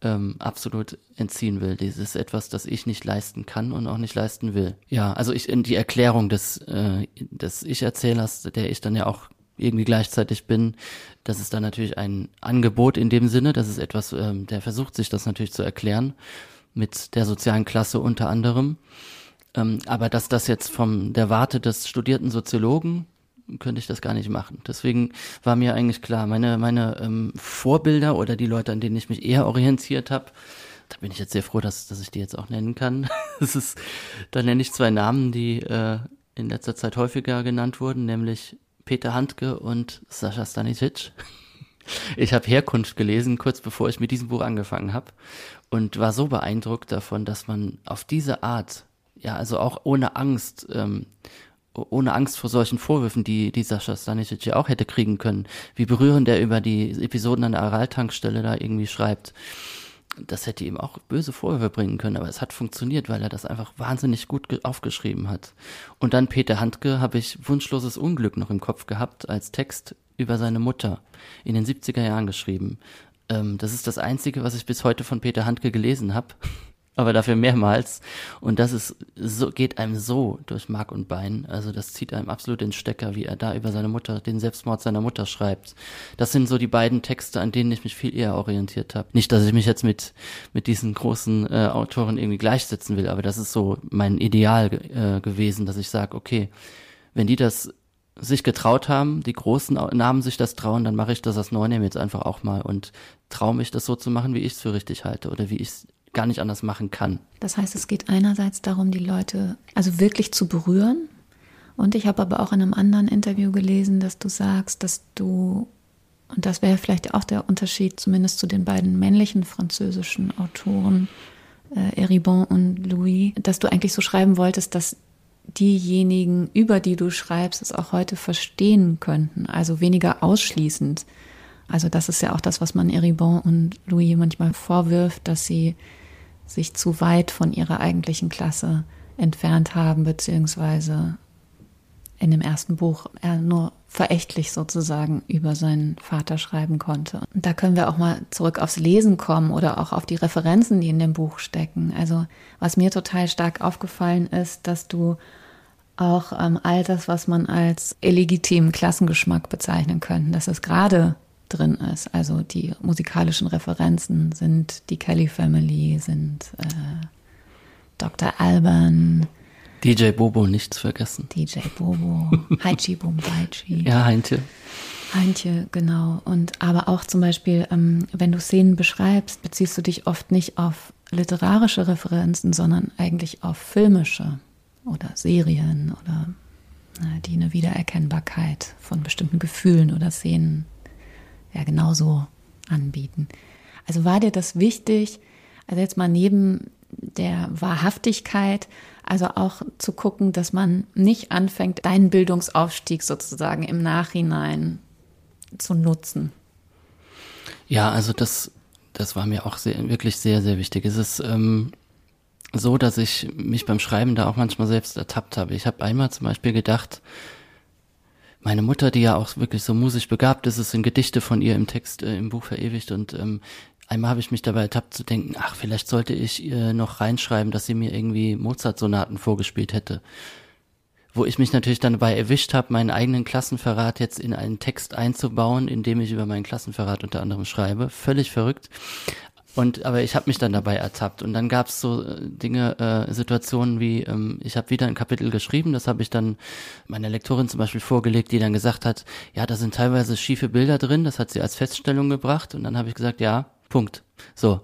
ähm, absolut entziehen will. Das ist etwas, das ich nicht leisten kann und auch nicht leisten will. Ja, also ich in die Erklärung des, äh, des Ich-Erzählers, der ich dann ja auch irgendwie gleichzeitig bin, das ist dann natürlich ein Angebot in dem Sinne, das ist etwas, ähm, der versucht sich das natürlich zu erklären mit der sozialen Klasse unter anderem. Ähm, aber dass das jetzt vom der Warte des studierten Soziologen könnte ich das gar nicht machen. Deswegen war mir eigentlich klar, meine meine ähm, Vorbilder oder die Leute, an denen ich mich eher orientiert habe, da bin ich jetzt sehr froh, dass, dass ich die jetzt auch nennen kann. [laughs] das ist, da nenne ich zwei Namen, die äh, in letzter Zeit häufiger genannt wurden, nämlich Peter Handke und Sascha Stanisic. Ich habe Herkunft gelesen, kurz bevor ich mit diesem Buch angefangen habe und war so beeindruckt davon, dass man auf diese Art, ja, also auch ohne Angst, ähm, ohne Angst vor solchen Vorwürfen, die, die Sascha Stanisic ja auch hätte kriegen können, wie berührend er über die Episoden an der Araltankstelle da irgendwie schreibt. Das hätte ihm auch böse Vorwürfe bringen können, aber es hat funktioniert, weil er das einfach wahnsinnig gut aufgeschrieben hat. Und dann Peter Handke habe ich Wunschloses Unglück noch im Kopf gehabt als Text über seine Mutter in den 70er Jahren geschrieben. Ähm, das ist das Einzige, was ich bis heute von Peter Handke gelesen habe. [laughs] aber dafür mehrmals. Und das ist so, geht einem so durch Mark und Bein. Also das zieht einem absolut den Stecker, wie er da über seine Mutter, den Selbstmord seiner Mutter schreibt. Das sind so die beiden Texte, an denen ich mich viel eher orientiert habe. Nicht, dass ich mich jetzt mit, mit diesen großen äh, Autoren irgendwie gleichsetzen will, aber das ist so mein Ideal äh, gewesen, dass ich sage, okay, wenn die das sich getraut haben, die großen Namen sich das trauen, dann mache ich das als Neuname jetzt einfach auch mal und traue mich das so zu machen, wie ich es für richtig halte oder wie ich es gar nicht anders machen kann. Das heißt, es geht einerseits darum, die Leute also wirklich zu berühren. Und ich habe aber auch in einem anderen Interview gelesen, dass du sagst, dass du, und das wäre vielleicht auch der Unterschied zumindest zu den beiden männlichen französischen Autoren, äh, Eribon und Louis, dass du eigentlich so schreiben wolltest, dass diejenigen, über die du schreibst, es auch heute verstehen könnten, also weniger ausschließend. Also das ist ja auch das, was man Eribon und Louis manchmal vorwirft, dass sie sich zu weit von ihrer eigentlichen Klasse entfernt haben, beziehungsweise in dem ersten Buch er nur verächtlich sozusagen über seinen Vater schreiben konnte. Und da können wir auch mal zurück aufs Lesen kommen oder auch auf die Referenzen, die in dem Buch stecken. Also was mir total stark aufgefallen ist, dass du auch ähm, all das, was man als illegitimen Klassengeschmack bezeichnen könnte, dass es gerade drin ist. Also die musikalischen Referenzen sind die Kelly Family, sind äh, Dr. Alban. DJ Bobo nichts vergessen. DJ Bobo, [laughs] Haichi Bombaichi. Ja, Heintje. Heintje, genau. Und aber auch zum Beispiel, ähm, wenn du Szenen beschreibst, beziehst du dich oft nicht auf literarische Referenzen, sondern eigentlich auf filmische oder Serien oder äh, die eine Wiedererkennbarkeit von bestimmten Gefühlen oder Szenen ja genauso anbieten. Also war dir das wichtig, also jetzt mal neben der Wahrhaftigkeit, also auch zu gucken, dass man nicht anfängt, deinen Bildungsaufstieg sozusagen im Nachhinein zu nutzen. Ja, also das, das war mir auch sehr, wirklich sehr, sehr wichtig. Es ist ähm, so, dass ich mich beim Schreiben da auch manchmal selbst ertappt habe. Ich habe einmal zum Beispiel gedacht, meine Mutter, die ja auch wirklich so musisch begabt ist, ist in Gedichte von ihr im Text äh, im Buch verewigt und ähm, einmal habe ich mich dabei ertappt zu denken, ach, vielleicht sollte ich ihr noch reinschreiben, dass sie mir irgendwie Mozart-Sonaten vorgespielt hätte. Wo ich mich natürlich dann dabei erwischt habe, meinen eigenen Klassenverrat jetzt in einen Text einzubauen, in dem ich über meinen Klassenverrat unter anderem schreibe. Völlig verrückt. Und aber ich habe mich dann dabei ertappt. Und dann gab es so äh, Dinge, äh, Situationen wie ähm, ich habe wieder ein Kapitel geschrieben, das habe ich dann meiner Lektorin zum Beispiel vorgelegt, die dann gesagt hat, ja, da sind teilweise schiefe Bilder drin, das hat sie als Feststellung gebracht. Und dann habe ich gesagt, ja, Punkt. So,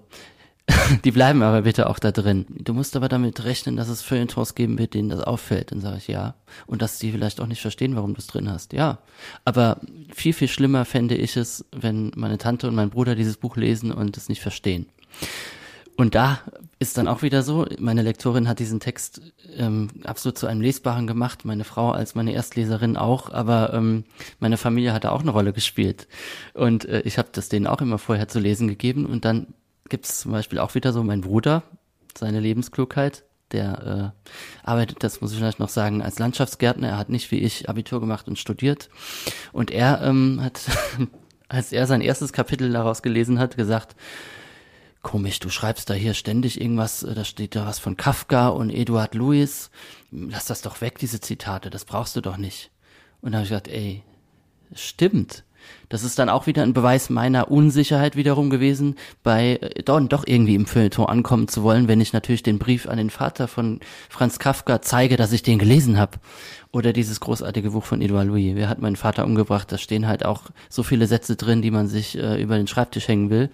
[laughs] die bleiben aber bitte auch da drin. Du musst aber damit rechnen, dass es Feuilletons geben wird, denen das auffällt. Dann sage ich ja. Und dass die vielleicht auch nicht verstehen, warum du es drin hast. Ja. Aber viel, viel schlimmer fände ich es, wenn meine Tante und mein Bruder dieses Buch lesen und es nicht verstehen. Und da ist dann auch wieder so, meine Lektorin hat diesen Text ähm, absolut zu einem Lesbaren gemacht, meine Frau als meine Erstleserin auch, aber ähm, meine Familie hat da auch eine Rolle gespielt. Und äh, ich habe das denen auch immer vorher zu lesen gegeben und dann gibt es zum Beispiel auch wieder so mein Bruder, seine Lebensklugheit, der äh, arbeitet, das muss ich vielleicht noch sagen, als Landschaftsgärtner. Er hat nicht wie ich Abitur gemacht und studiert. Und er ähm, hat, [laughs] als er sein erstes Kapitel daraus gelesen hat, gesagt, komisch, du schreibst da hier ständig irgendwas, äh, da steht da was von Kafka und Eduard Louis. Lass das doch weg, diese Zitate, das brauchst du doch nicht. Und da habe ich gesagt, ey, stimmt. Das ist dann auch wieder ein Beweis meiner Unsicherheit wiederum gewesen, bei äh, doch, doch irgendwie im Feuilleton ankommen zu wollen, wenn ich natürlich den Brief an den Vater von Franz Kafka zeige, dass ich den gelesen habe. Oder dieses großartige Buch von Edouard Louis. Wer hat meinen Vater umgebracht? Da stehen halt auch so viele Sätze drin, die man sich äh, über den Schreibtisch hängen will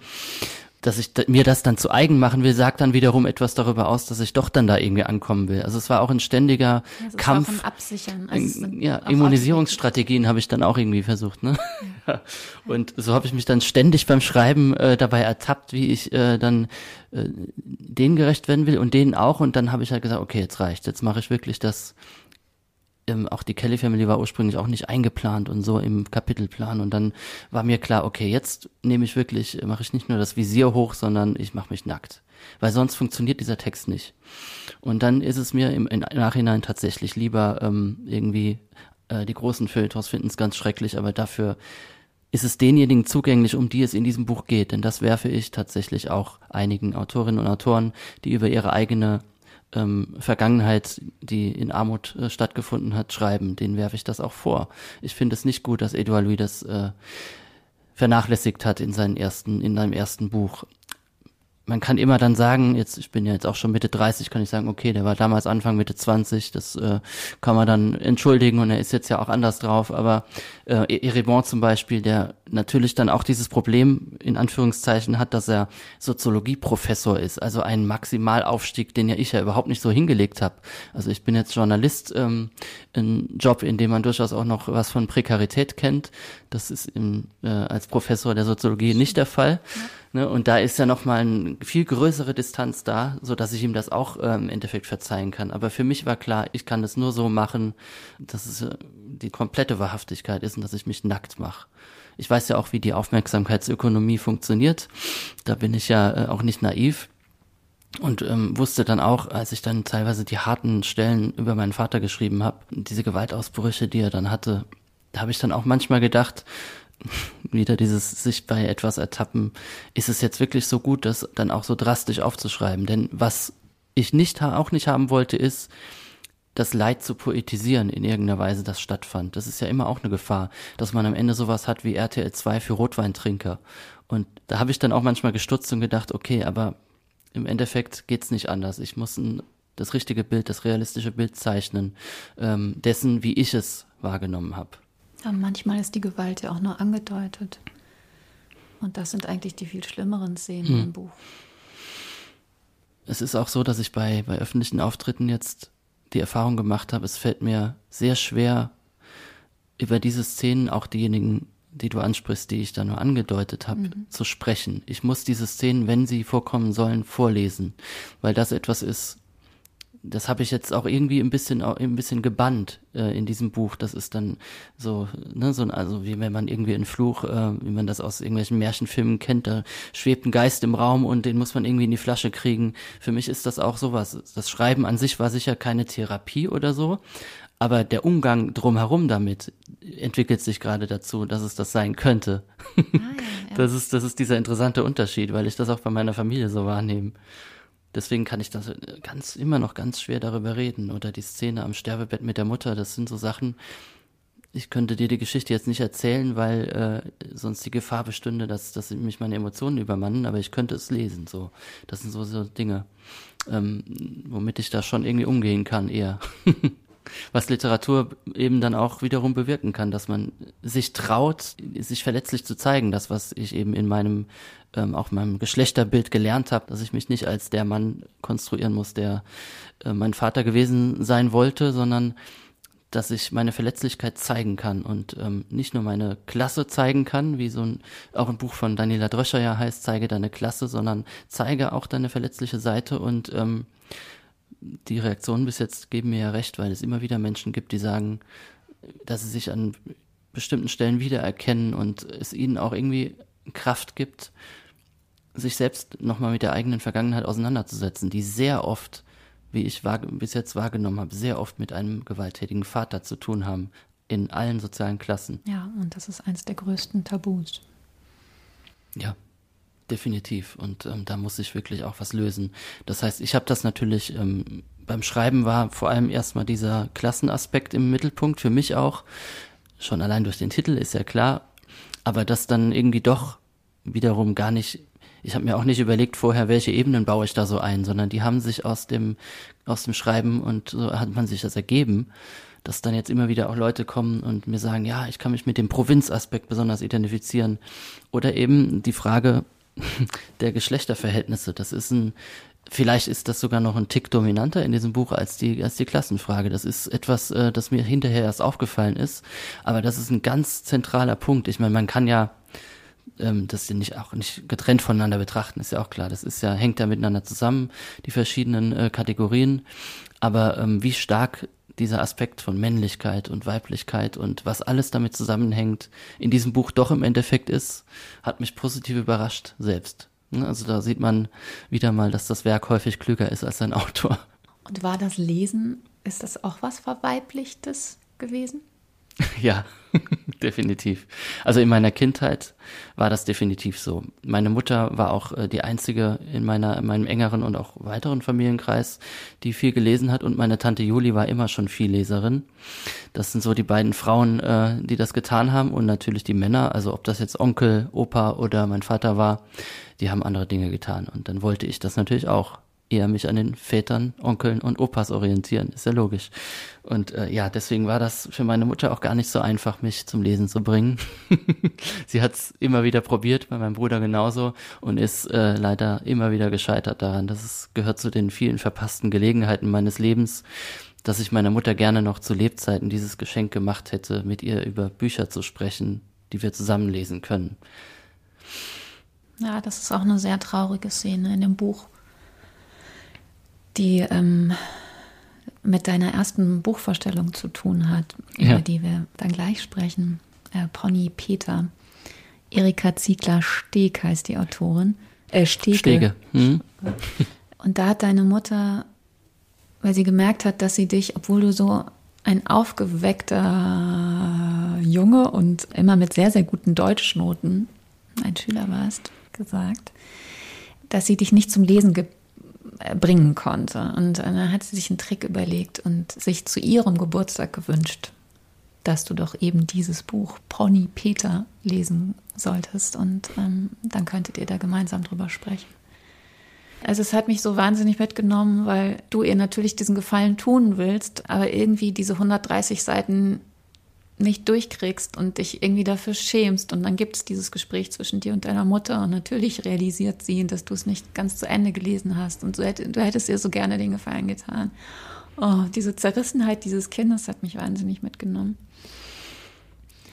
dass ich mir das dann zu eigen machen will, sagt dann wiederum etwas darüber aus, dass ich doch dann da irgendwie ankommen will. Also es war auch ein ständiger ja, Kampf. Absichern. Also ja, Immunisierungsstrategien habe ich dann auch irgendwie versucht. Ne? Ja. [laughs] Und so habe ich mich dann ständig beim Schreiben äh, dabei ertappt, wie ich äh, dann äh, denen gerecht werden will und denen auch. Und dann habe ich halt gesagt, okay, jetzt reicht. Jetzt mache ich wirklich das ähm, auch die Kelly Family war ursprünglich auch nicht eingeplant und so im Kapitelplan und dann war mir klar, okay, jetzt nehme ich wirklich, mache ich nicht nur das Visier hoch, sondern ich mache mich nackt, weil sonst funktioniert dieser Text nicht. Und dann ist es mir im, im Nachhinein tatsächlich lieber ähm, irgendwie äh, die großen Feuilletons finden es ganz schrecklich, aber dafür ist es denjenigen zugänglich, um die es in diesem Buch geht. Denn das werfe ich tatsächlich auch einigen Autorinnen und Autoren, die über ihre eigene ähm, Vergangenheit, die in Armut äh, stattgefunden hat, schreiben. Denen werfe ich das auch vor. Ich finde es nicht gut, dass Edouard Louis das äh, vernachlässigt hat in seinen ersten, in seinem ersten Buch man kann immer dann sagen, jetzt, ich bin ja jetzt auch schon Mitte 30, kann ich sagen, okay, der war damals Anfang Mitte 20, das äh, kann man dann entschuldigen und er ist jetzt ja auch anders drauf, aber äh, e- Erebon zum Beispiel, der natürlich dann auch dieses Problem in Anführungszeichen hat, dass er Soziologieprofessor ist, also ein Maximalaufstieg, den ja ich ja überhaupt nicht so hingelegt habe. Also ich bin jetzt Journalist, ähm, ein Job, in dem man durchaus auch noch was von Prekarität kennt. Das ist im, äh, als Professor der Soziologie nicht der Fall. Ja. Ne, und da ist ja noch mal eine viel größere Distanz da, so dass ich ihm das auch äh, im Endeffekt verzeihen kann. Aber für mich war klar, ich kann das nur so machen, dass es äh, die komplette Wahrhaftigkeit ist und dass ich mich nackt mache. Ich weiß ja auch, wie die Aufmerksamkeitsökonomie funktioniert. Da bin ich ja äh, auch nicht naiv. Und ähm, wusste dann auch, als ich dann teilweise die harten Stellen über meinen Vater geschrieben habe, diese Gewaltausbrüche, die er dann hatte, da habe ich dann auch manchmal gedacht, wieder dieses sich bei etwas ertappen, ist es jetzt wirklich so gut, das dann auch so drastisch aufzuschreiben? Denn was ich nicht auch nicht haben wollte, ist, das Leid zu poetisieren in irgendeiner Weise, das stattfand. Das ist ja immer auch eine Gefahr, dass man am Ende sowas hat wie RTL 2 für Rotweintrinker. Und da habe ich dann auch manchmal gestutzt und gedacht, okay, aber im Endeffekt geht's nicht anders. Ich muss ein, das richtige Bild, das realistische Bild zeichnen, ähm, dessen, wie ich es wahrgenommen habe. Ja, manchmal ist die Gewalt ja auch nur angedeutet. Und das sind eigentlich die viel schlimmeren Szenen hm. im Buch. Es ist auch so, dass ich bei, bei öffentlichen Auftritten jetzt die Erfahrung gemacht habe, es fällt mir sehr schwer, über diese Szenen, auch diejenigen, die du ansprichst, die ich da nur angedeutet habe, mhm. zu sprechen. Ich muss diese Szenen, wenn sie vorkommen sollen, vorlesen, weil das etwas ist, das habe ich jetzt auch irgendwie ein bisschen ein bisschen gebannt äh, in diesem Buch. Das ist dann so, ne, so also wie wenn man irgendwie einen Fluch, äh, wie man das aus irgendwelchen Märchenfilmen kennt, da schwebt ein Geist im Raum und den muss man irgendwie in die Flasche kriegen. Für mich ist das auch sowas. Das Schreiben an sich war sicher keine Therapie oder so, aber der Umgang drumherum damit entwickelt sich gerade dazu, dass es das sein könnte. Ah, ja, ja. [laughs] Das ist das ist dieser interessante Unterschied, weil ich das auch bei meiner Familie so wahrnehme. Deswegen kann ich das ganz immer noch ganz schwer darüber reden. Oder die Szene am Sterbebett mit der Mutter, das sind so Sachen, ich könnte dir die Geschichte jetzt nicht erzählen, weil äh, sonst die Gefahr bestünde, dass, dass mich meine Emotionen übermannen, aber ich könnte es lesen. So, das sind so, so Dinge, ähm, womit ich da schon irgendwie umgehen kann, eher. [laughs] Was Literatur eben dann auch wiederum bewirken kann, dass man sich traut, sich verletzlich zu zeigen. Das, was ich eben in meinem ähm, auch meinem Geschlechterbild gelernt habe, dass ich mich nicht als der Mann konstruieren muss, der äh, mein Vater gewesen sein wollte, sondern dass ich meine Verletzlichkeit zeigen kann und ähm, nicht nur meine Klasse zeigen kann, wie so ein auch ein Buch von Daniela Dröscher ja heißt, zeige deine Klasse, sondern zeige auch deine verletzliche Seite und ähm, die Reaktionen bis jetzt geben mir ja recht, weil es immer wieder Menschen gibt, die sagen, dass sie sich an bestimmten Stellen wiedererkennen und es ihnen auch irgendwie Kraft gibt, sich selbst nochmal mit der eigenen Vergangenheit auseinanderzusetzen, die sehr oft, wie ich bis jetzt wahrgenommen habe, sehr oft mit einem gewalttätigen Vater zu tun haben, in allen sozialen Klassen. Ja, und das ist eins der größten Tabus. Ja, definitiv. Und ähm, da muss ich wirklich auch was lösen. Das heißt, ich habe das natürlich ähm, beim Schreiben war vor allem erstmal dieser Klassenaspekt im Mittelpunkt, für mich auch. Schon allein durch den Titel ist ja klar. Aber das dann irgendwie doch wiederum gar nicht ich habe mir auch nicht überlegt vorher, welche Ebenen baue ich da so ein, sondern die haben sich aus dem, aus dem Schreiben und so hat man sich das ergeben, dass dann jetzt immer wieder auch Leute kommen und mir sagen, ja, ich kann mich mit dem Provinzaspekt besonders identifizieren. Oder eben die Frage [laughs] der Geschlechterverhältnisse. Das ist ein, vielleicht ist das sogar noch ein Tick dominanter in diesem Buch als die, als die Klassenfrage. Das ist etwas, äh, das mir hinterher erst aufgefallen ist. Aber das ist ein ganz zentraler Punkt. Ich meine, man kann ja ähm, dass sie nicht auch nicht getrennt voneinander betrachten, ist ja auch klar. Das ist ja, hängt ja miteinander zusammen, die verschiedenen äh, Kategorien. Aber ähm, wie stark dieser Aspekt von Männlichkeit und Weiblichkeit und was alles damit zusammenhängt, in diesem Buch doch im Endeffekt ist, hat mich positiv überrascht selbst. Ne, also da sieht man wieder mal, dass das Werk häufig klüger ist als sein [laughs] Autor. Und war das Lesen, ist das auch was Verweiblichtes gewesen? [laughs] Ja, definitiv. Also in meiner Kindheit war das definitiv so. Meine Mutter war auch äh, die einzige in meiner in meinem engeren und auch weiteren Familienkreis, die viel gelesen hat und meine Tante Juli war immer schon viel Leserin. Das sind so die beiden Frauen, äh, die das getan haben und natürlich die Männer, also ob das jetzt Onkel, Opa oder mein Vater war, die haben andere Dinge getan und dann wollte ich das natürlich auch eher mich an den Vätern, Onkeln und Opas orientieren. Ist ja logisch. Und äh, ja, deswegen war das für meine Mutter auch gar nicht so einfach, mich zum Lesen zu bringen. [laughs] Sie hat es immer wieder probiert, bei meinem Bruder genauso und ist äh, leider immer wieder gescheitert daran. Das ist, gehört zu den vielen verpassten Gelegenheiten meines Lebens, dass ich meiner Mutter gerne noch zu Lebzeiten dieses Geschenk gemacht hätte, mit ihr über Bücher zu sprechen, die wir zusammen lesen können. Ja, das ist auch eine sehr traurige Szene in dem Buch die ähm, mit deiner ersten Buchvorstellung zu tun hat, ja. über die wir dann gleich sprechen. Äh, Pony Peter. Erika Ziegler-Steg heißt die Autorin. Äh, Stege. Stege. Hm. [laughs] Und da hat deine Mutter, weil sie gemerkt hat, dass sie dich, obwohl du so ein aufgeweckter Junge und immer mit sehr, sehr guten Deutschnoten ein Schüler warst, gesagt, dass sie dich nicht zum Lesen gibt bringen konnte. Und dann hat sie sich einen Trick überlegt und sich zu ihrem Geburtstag gewünscht, dass du doch eben dieses Buch Pony Peter lesen solltest. Und ähm, dann könntet ihr da gemeinsam drüber sprechen. Also es hat mich so wahnsinnig mitgenommen, weil du ihr natürlich diesen Gefallen tun willst, aber irgendwie diese 130 Seiten nicht durchkriegst und dich irgendwie dafür schämst. Und dann gibt es dieses Gespräch zwischen dir und deiner Mutter und natürlich realisiert sie, dass du es nicht ganz zu Ende gelesen hast und du hättest ihr so gerne den Gefallen getan. Oh, diese Zerrissenheit dieses Kindes hat mich wahnsinnig mitgenommen.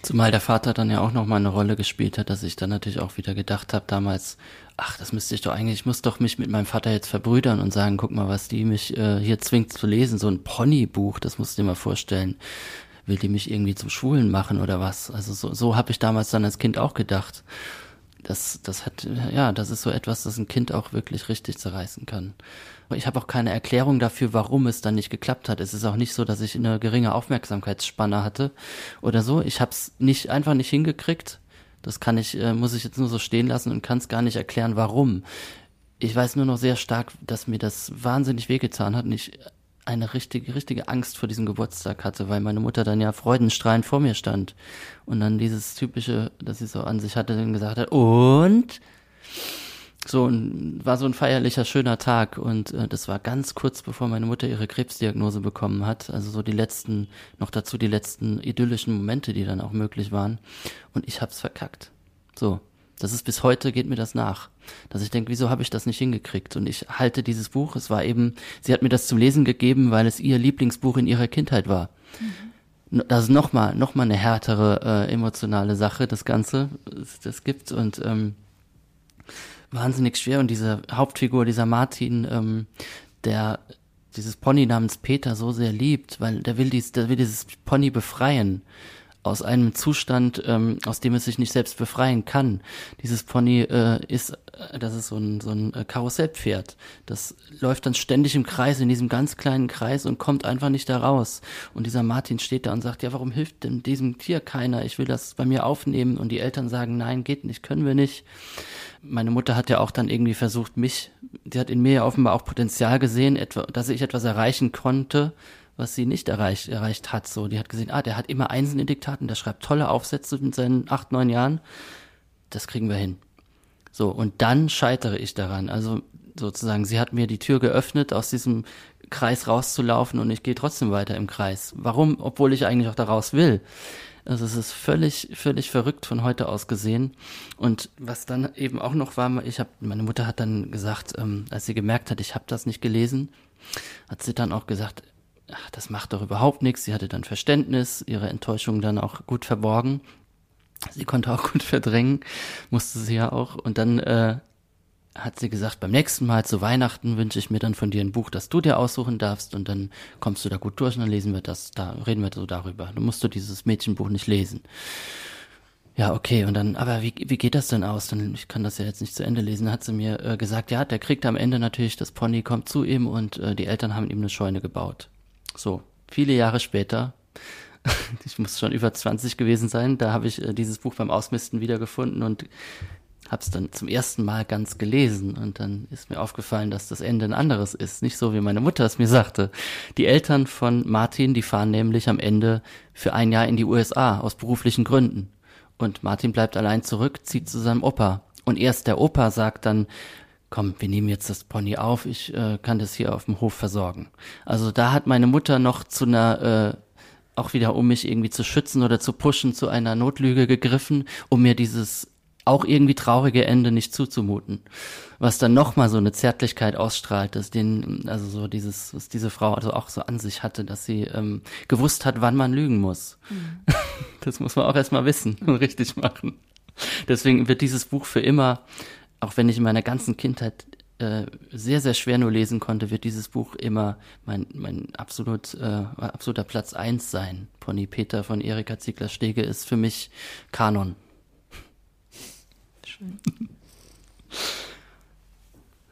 Zumal der Vater dann ja auch noch mal eine Rolle gespielt hat, dass ich dann natürlich auch wieder gedacht habe damals, ach, das müsste ich doch eigentlich, ich muss doch mich mit meinem Vater jetzt verbrüdern und sagen, guck mal, was die mich äh, hier zwingt zu lesen, so ein Ponybuch, das musst du dir mal vorstellen will die mich irgendwie zum Schwulen machen oder was? Also so, so habe ich damals dann als Kind auch gedacht. Das, das hat, ja, das ist so etwas, das ein Kind auch wirklich richtig zerreißen kann. Ich habe auch keine Erklärung dafür, warum es dann nicht geklappt hat. Es ist auch nicht so, dass ich eine geringe Aufmerksamkeitsspanne hatte oder so. Ich habe es nicht einfach nicht hingekriegt. Das kann ich, äh, muss ich jetzt nur so stehen lassen und kann es gar nicht erklären, warum. Ich weiß nur noch sehr stark, dass mir das wahnsinnig wehgetan hat und ich eine richtige, richtige Angst vor diesem Geburtstag hatte, weil meine Mutter dann ja freudenstrahlend vor mir stand und dann dieses typische, das sie so an sich hatte, dann gesagt hat, und so ein, war so ein feierlicher, schöner Tag und äh, das war ganz kurz bevor meine Mutter ihre Krebsdiagnose bekommen hat. Also so die letzten, noch dazu die letzten idyllischen Momente, die dann auch möglich waren. Und ich hab's verkackt. So. Das ist bis heute geht mir das nach, dass ich denke, wieso habe ich das nicht hingekriegt? Und ich halte dieses Buch, es war eben, sie hat mir das zum Lesen gegeben, weil es ihr Lieblingsbuch in ihrer Kindheit war. Mhm. Das ist nochmal noch mal eine härtere äh, emotionale Sache, das Ganze, das, das gibt und ähm, wahnsinnig schwer. Und diese Hauptfigur, dieser Martin, ähm, der dieses Pony namens Peter so sehr liebt, weil der will dies, der will dieses Pony befreien aus einem Zustand, ähm, aus dem es sich nicht selbst befreien kann. Dieses Pony äh, ist, äh, das ist so ein, so ein äh, Karussellpferd. Das läuft dann ständig im Kreis, in diesem ganz kleinen Kreis und kommt einfach nicht da raus. Und dieser Martin steht da und sagt, ja, warum hilft denn diesem Tier keiner? Ich will das bei mir aufnehmen. Und die Eltern sagen, nein, geht nicht, können wir nicht. Meine Mutter hat ja auch dann irgendwie versucht, mich, die hat in mir ja offenbar auch Potenzial gesehen, etwa, dass ich etwas erreichen konnte, was sie nicht erreicht, erreicht hat. So, die hat gesehen, ah, der hat immer Einsen in Diktaten, der schreibt tolle Aufsätze mit seinen acht, neun Jahren. Das kriegen wir hin. So, und dann scheitere ich daran. Also sozusagen, sie hat mir die Tür geöffnet, aus diesem Kreis rauszulaufen und ich gehe trotzdem weiter im Kreis. Warum? Obwohl ich eigentlich auch daraus will. Also es ist völlig, völlig verrückt von heute aus gesehen. Und was dann eben auch noch war, ich habe, meine Mutter hat dann gesagt, ähm, als sie gemerkt hat, ich habe das nicht gelesen, hat sie dann auch gesagt, ach, das macht doch überhaupt nichts. Sie hatte dann Verständnis, ihre Enttäuschung dann auch gut verborgen. Sie konnte auch [laughs] gut verdrängen, musste sie ja auch. Und dann äh, hat sie gesagt, beim nächsten Mal zu Weihnachten wünsche ich mir dann von dir ein Buch, das du dir aussuchen darfst und dann kommst du da gut durch und dann lesen wir das, da reden wir so darüber. Du musst du dieses Mädchenbuch nicht lesen. Ja, okay, und dann, aber wie, wie geht das denn aus? Dann, ich kann das ja jetzt nicht zu Ende lesen, hat sie mir äh, gesagt, ja, der kriegt am Ende natürlich, das Pony kommt zu ihm und äh, die Eltern haben ihm eine Scheune gebaut. So, viele Jahre später [laughs] ich muss schon über 20 gewesen sein, da habe ich äh, dieses Buch beim Ausmisten wiedergefunden und habe es dann zum ersten Mal ganz gelesen und dann ist mir aufgefallen, dass das Ende ein anderes ist. Nicht so, wie meine Mutter es mir sagte. Die Eltern von Martin, die fahren nämlich am Ende für ein Jahr in die USA aus beruflichen Gründen. Und Martin bleibt allein zurück, zieht zu seinem Opa. Und erst der Opa sagt dann, komm, wir nehmen jetzt das Pony auf, ich äh, kann das hier auf dem Hof versorgen. Also da hat meine Mutter noch zu einer, äh, auch wieder um mich irgendwie zu schützen oder zu pushen, zu einer Notlüge gegriffen, um mir dieses auch irgendwie traurige Ende nicht zuzumuten. Was dann nochmal so eine Zärtlichkeit ausstrahlt, dass den, also so dieses, was diese Frau also auch so an sich hatte, dass sie ähm, gewusst hat, wann man lügen muss. Mhm. [laughs] Das muss man auch erstmal wissen und richtig machen. Deswegen wird dieses Buch für immer, auch wenn ich in meiner ganzen Kindheit äh, sehr, sehr schwer nur lesen konnte, wird dieses Buch immer mein, mein absolut, äh, absoluter Platz eins sein. Pony Peter von Erika Ziegler-Stege ist für mich Kanon. Schön.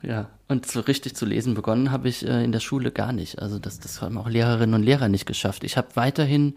Ja, und so richtig zu lesen begonnen habe ich äh, in der Schule gar nicht. Also das, das haben auch Lehrerinnen und Lehrer nicht geschafft. Ich habe weiterhin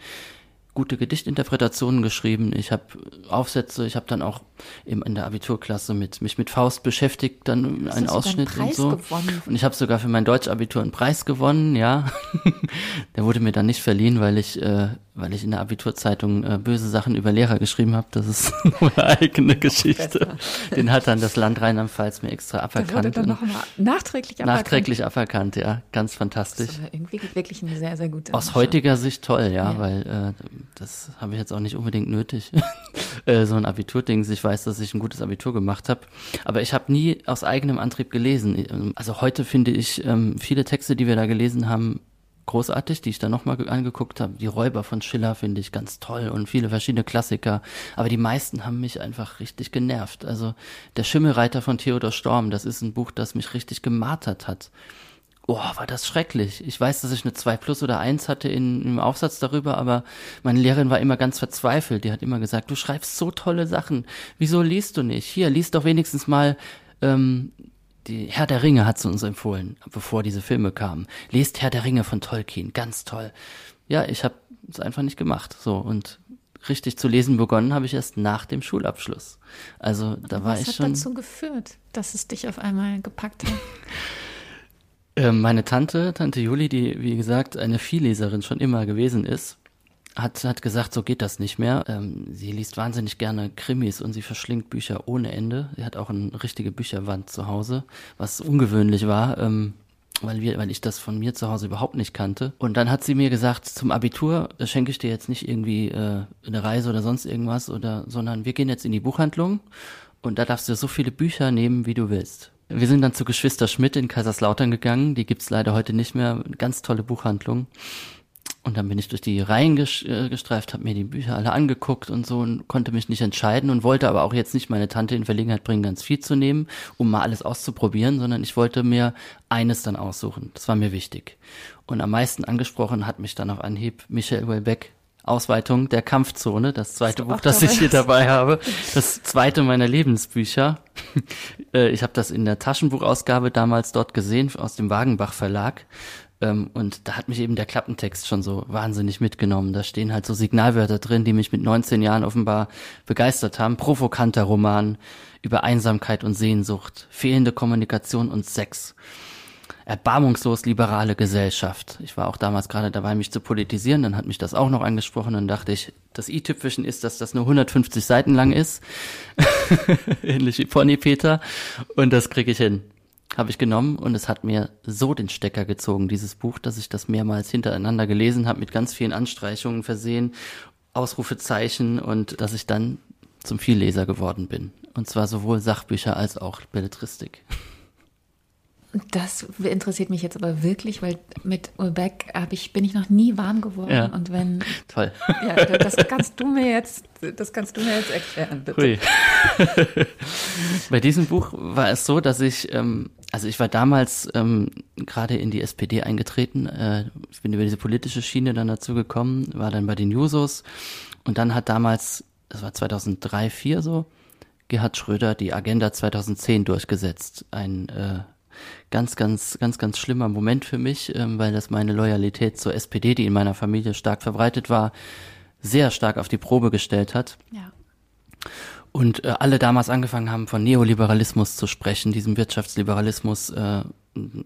gute Gedichtinterpretationen geschrieben. Ich habe Aufsätze, ich habe dann auch eben in der Abiturklasse mit mich mit Faust beschäftigt, dann einen Ausschnitt und so. Gewonnen. Und ich habe sogar für mein Deutschabitur einen Preis gewonnen, ja. [laughs] der wurde mir dann nicht verliehen, weil ich äh, weil ich in der Abiturzeitung äh, böse Sachen über Lehrer geschrieben habe. Das ist [laughs] eine eigene Geschichte. Den hat dann das Land Rheinland-Pfalz mir extra aberkannt. Der wurde dann noch mal nachträglich aberkannt. Nachträglich aberkannt, ja. Ganz fantastisch. Das ist irgendwie wirklich eine sehr, sehr gute Aus heutiger Sicht toll, ja, ja. weil äh, das habe ich jetzt auch nicht unbedingt nötig. [laughs] äh, so ein Abiturding. Ich weiß, dass ich ein gutes Abitur gemacht habe. Aber ich habe nie aus eigenem Antrieb gelesen. Also heute finde ich ähm, viele Texte, die wir da gelesen haben, großartig, die ich dann nochmal angeguckt habe. Die Räuber von Schiller finde ich ganz toll und viele verschiedene Klassiker. Aber die meisten haben mich einfach richtig genervt. Also der Schimmelreiter von Theodor Storm, das ist ein Buch, das mich richtig gemartert hat. Oh, war das schrecklich. Ich weiß, dass ich eine 2 plus oder 1 hatte in, im Aufsatz darüber, aber meine Lehrerin war immer ganz verzweifelt. Die hat immer gesagt, du schreibst so tolle Sachen. Wieso liest du nicht? Hier, liest doch wenigstens mal ähm, die Herr der Ringe hat sie uns empfohlen, bevor diese Filme kamen. Lest Herr der Ringe von Tolkien, ganz toll. Ja, ich habe es einfach nicht gemacht. So und richtig zu lesen begonnen habe ich erst nach dem Schulabschluss. Also da war ich schon. Was hat dazu geführt, dass es dich auf einmal gepackt hat? [laughs] Ähm, meine Tante, Tante Juli, die wie gesagt eine Vielleserin schon immer gewesen ist, hat, hat gesagt, so geht das nicht mehr. Ähm, sie liest wahnsinnig gerne Krimis und sie verschlingt Bücher ohne Ende. Sie hat auch eine richtige Bücherwand zu Hause, was ungewöhnlich war. Ähm, weil, wir, weil ich das von mir zu Hause überhaupt nicht kannte. Und dann hat sie mir gesagt, zum Abitur schenke ich dir jetzt nicht irgendwie äh, eine Reise oder sonst irgendwas, oder, sondern wir gehen jetzt in die Buchhandlung und da darfst du so viele Bücher nehmen, wie du willst. Wir sind dann zu Geschwister Schmidt in Kaiserslautern gegangen, die gibt's leider heute nicht mehr, ganz tolle Buchhandlung. Und dann bin ich durch die Reihen äh, gestreift, habe mir die Bücher alle angeguckt und so und konnte mich nicht entscheiden und wollte aber auch jetzt nicht meine Tante in Verlegenheit bringen, ganz viel zu nehmen, um mal alles auszuprobieren, sondern ich wollte mir eines dann aussuchen. Das war mir wichtig. Und am meisten angesprochen hat mich dann auf Anhieb Michael Welbeck Ausweitung der Kampfzone, das zweite Buch, das ich hier dabei habe. Das zweite meiner Lebensbücher. [laughs] Äh, ich habe das in der Taschenbuchausgabe damals dort gesehen, aus dem Wagenbach Verlag. Ähm, und da hat mich eben der Klappentext schon so wahnsinnig mitgenommen. Da stehen halt so Signalwörter drin, die mich mit 19 Jahren offenbar begeistert haben. Provokanter Roman über Einsamkeit und Sehnsucht, fehlende Kommunikation und Sex. Erbarmungslos liberale Gesellschaft. Ich war auch damals gerade dabei, mich zu politisieren, dann hat mich das auch noch angesprochen, dann dachte ich, das i-Tüpfischen ist, dass das nur 150 Seiten lang ist. [laughs] Ähnlich wie Pony Peter. Und das kriege ich hin habe ich genommen und es hat mir so den Stecker gezogen, dieses Buch, dass ich das mehrmals hintereinander gelesen habe, mit ganz vielen Anstreichungen versehen, Ausrufezeichen und dass ich dann zum Vielleser geworden bin. Und zwar sowohl Sachbücher als auch Belletristik. [laughs] Das interessiert mich jetzt aber wirklich, weil mit Ulbeck hab ich, bin ich noch nie warm geworden. Ja. Und wenn. [laughs] Toll. Ja, das kannst du mir jetzt, das kannst du mir jetzt erklären, bitte. Hui. [laughs] Bei diesem Buch war es so, dass ich, ähm, also ich war damals ähm, gerade in die SPD eingetreten. Äh, ich bin über diese politische Schiene dann dazu gekommen, war dann bei den Jusos. Und dann hat damals, das war 2003, 2004 so, Gerhard Schröder die Agenda 2010 durchgesetzt. Ein äh, ganz, ganz, ganz, ganz schlimmer Moment für mich, ähm, weil das meine Loyalität zur SPD, die in meiner Familie stark verbreitet war, sehr stark auf die Probe gestellt hat. Ja. Und äh, alle damals angefangen haben, von Neoliberalismus zu sprechen, diesem Wirtschaftsliberalismus. Äh,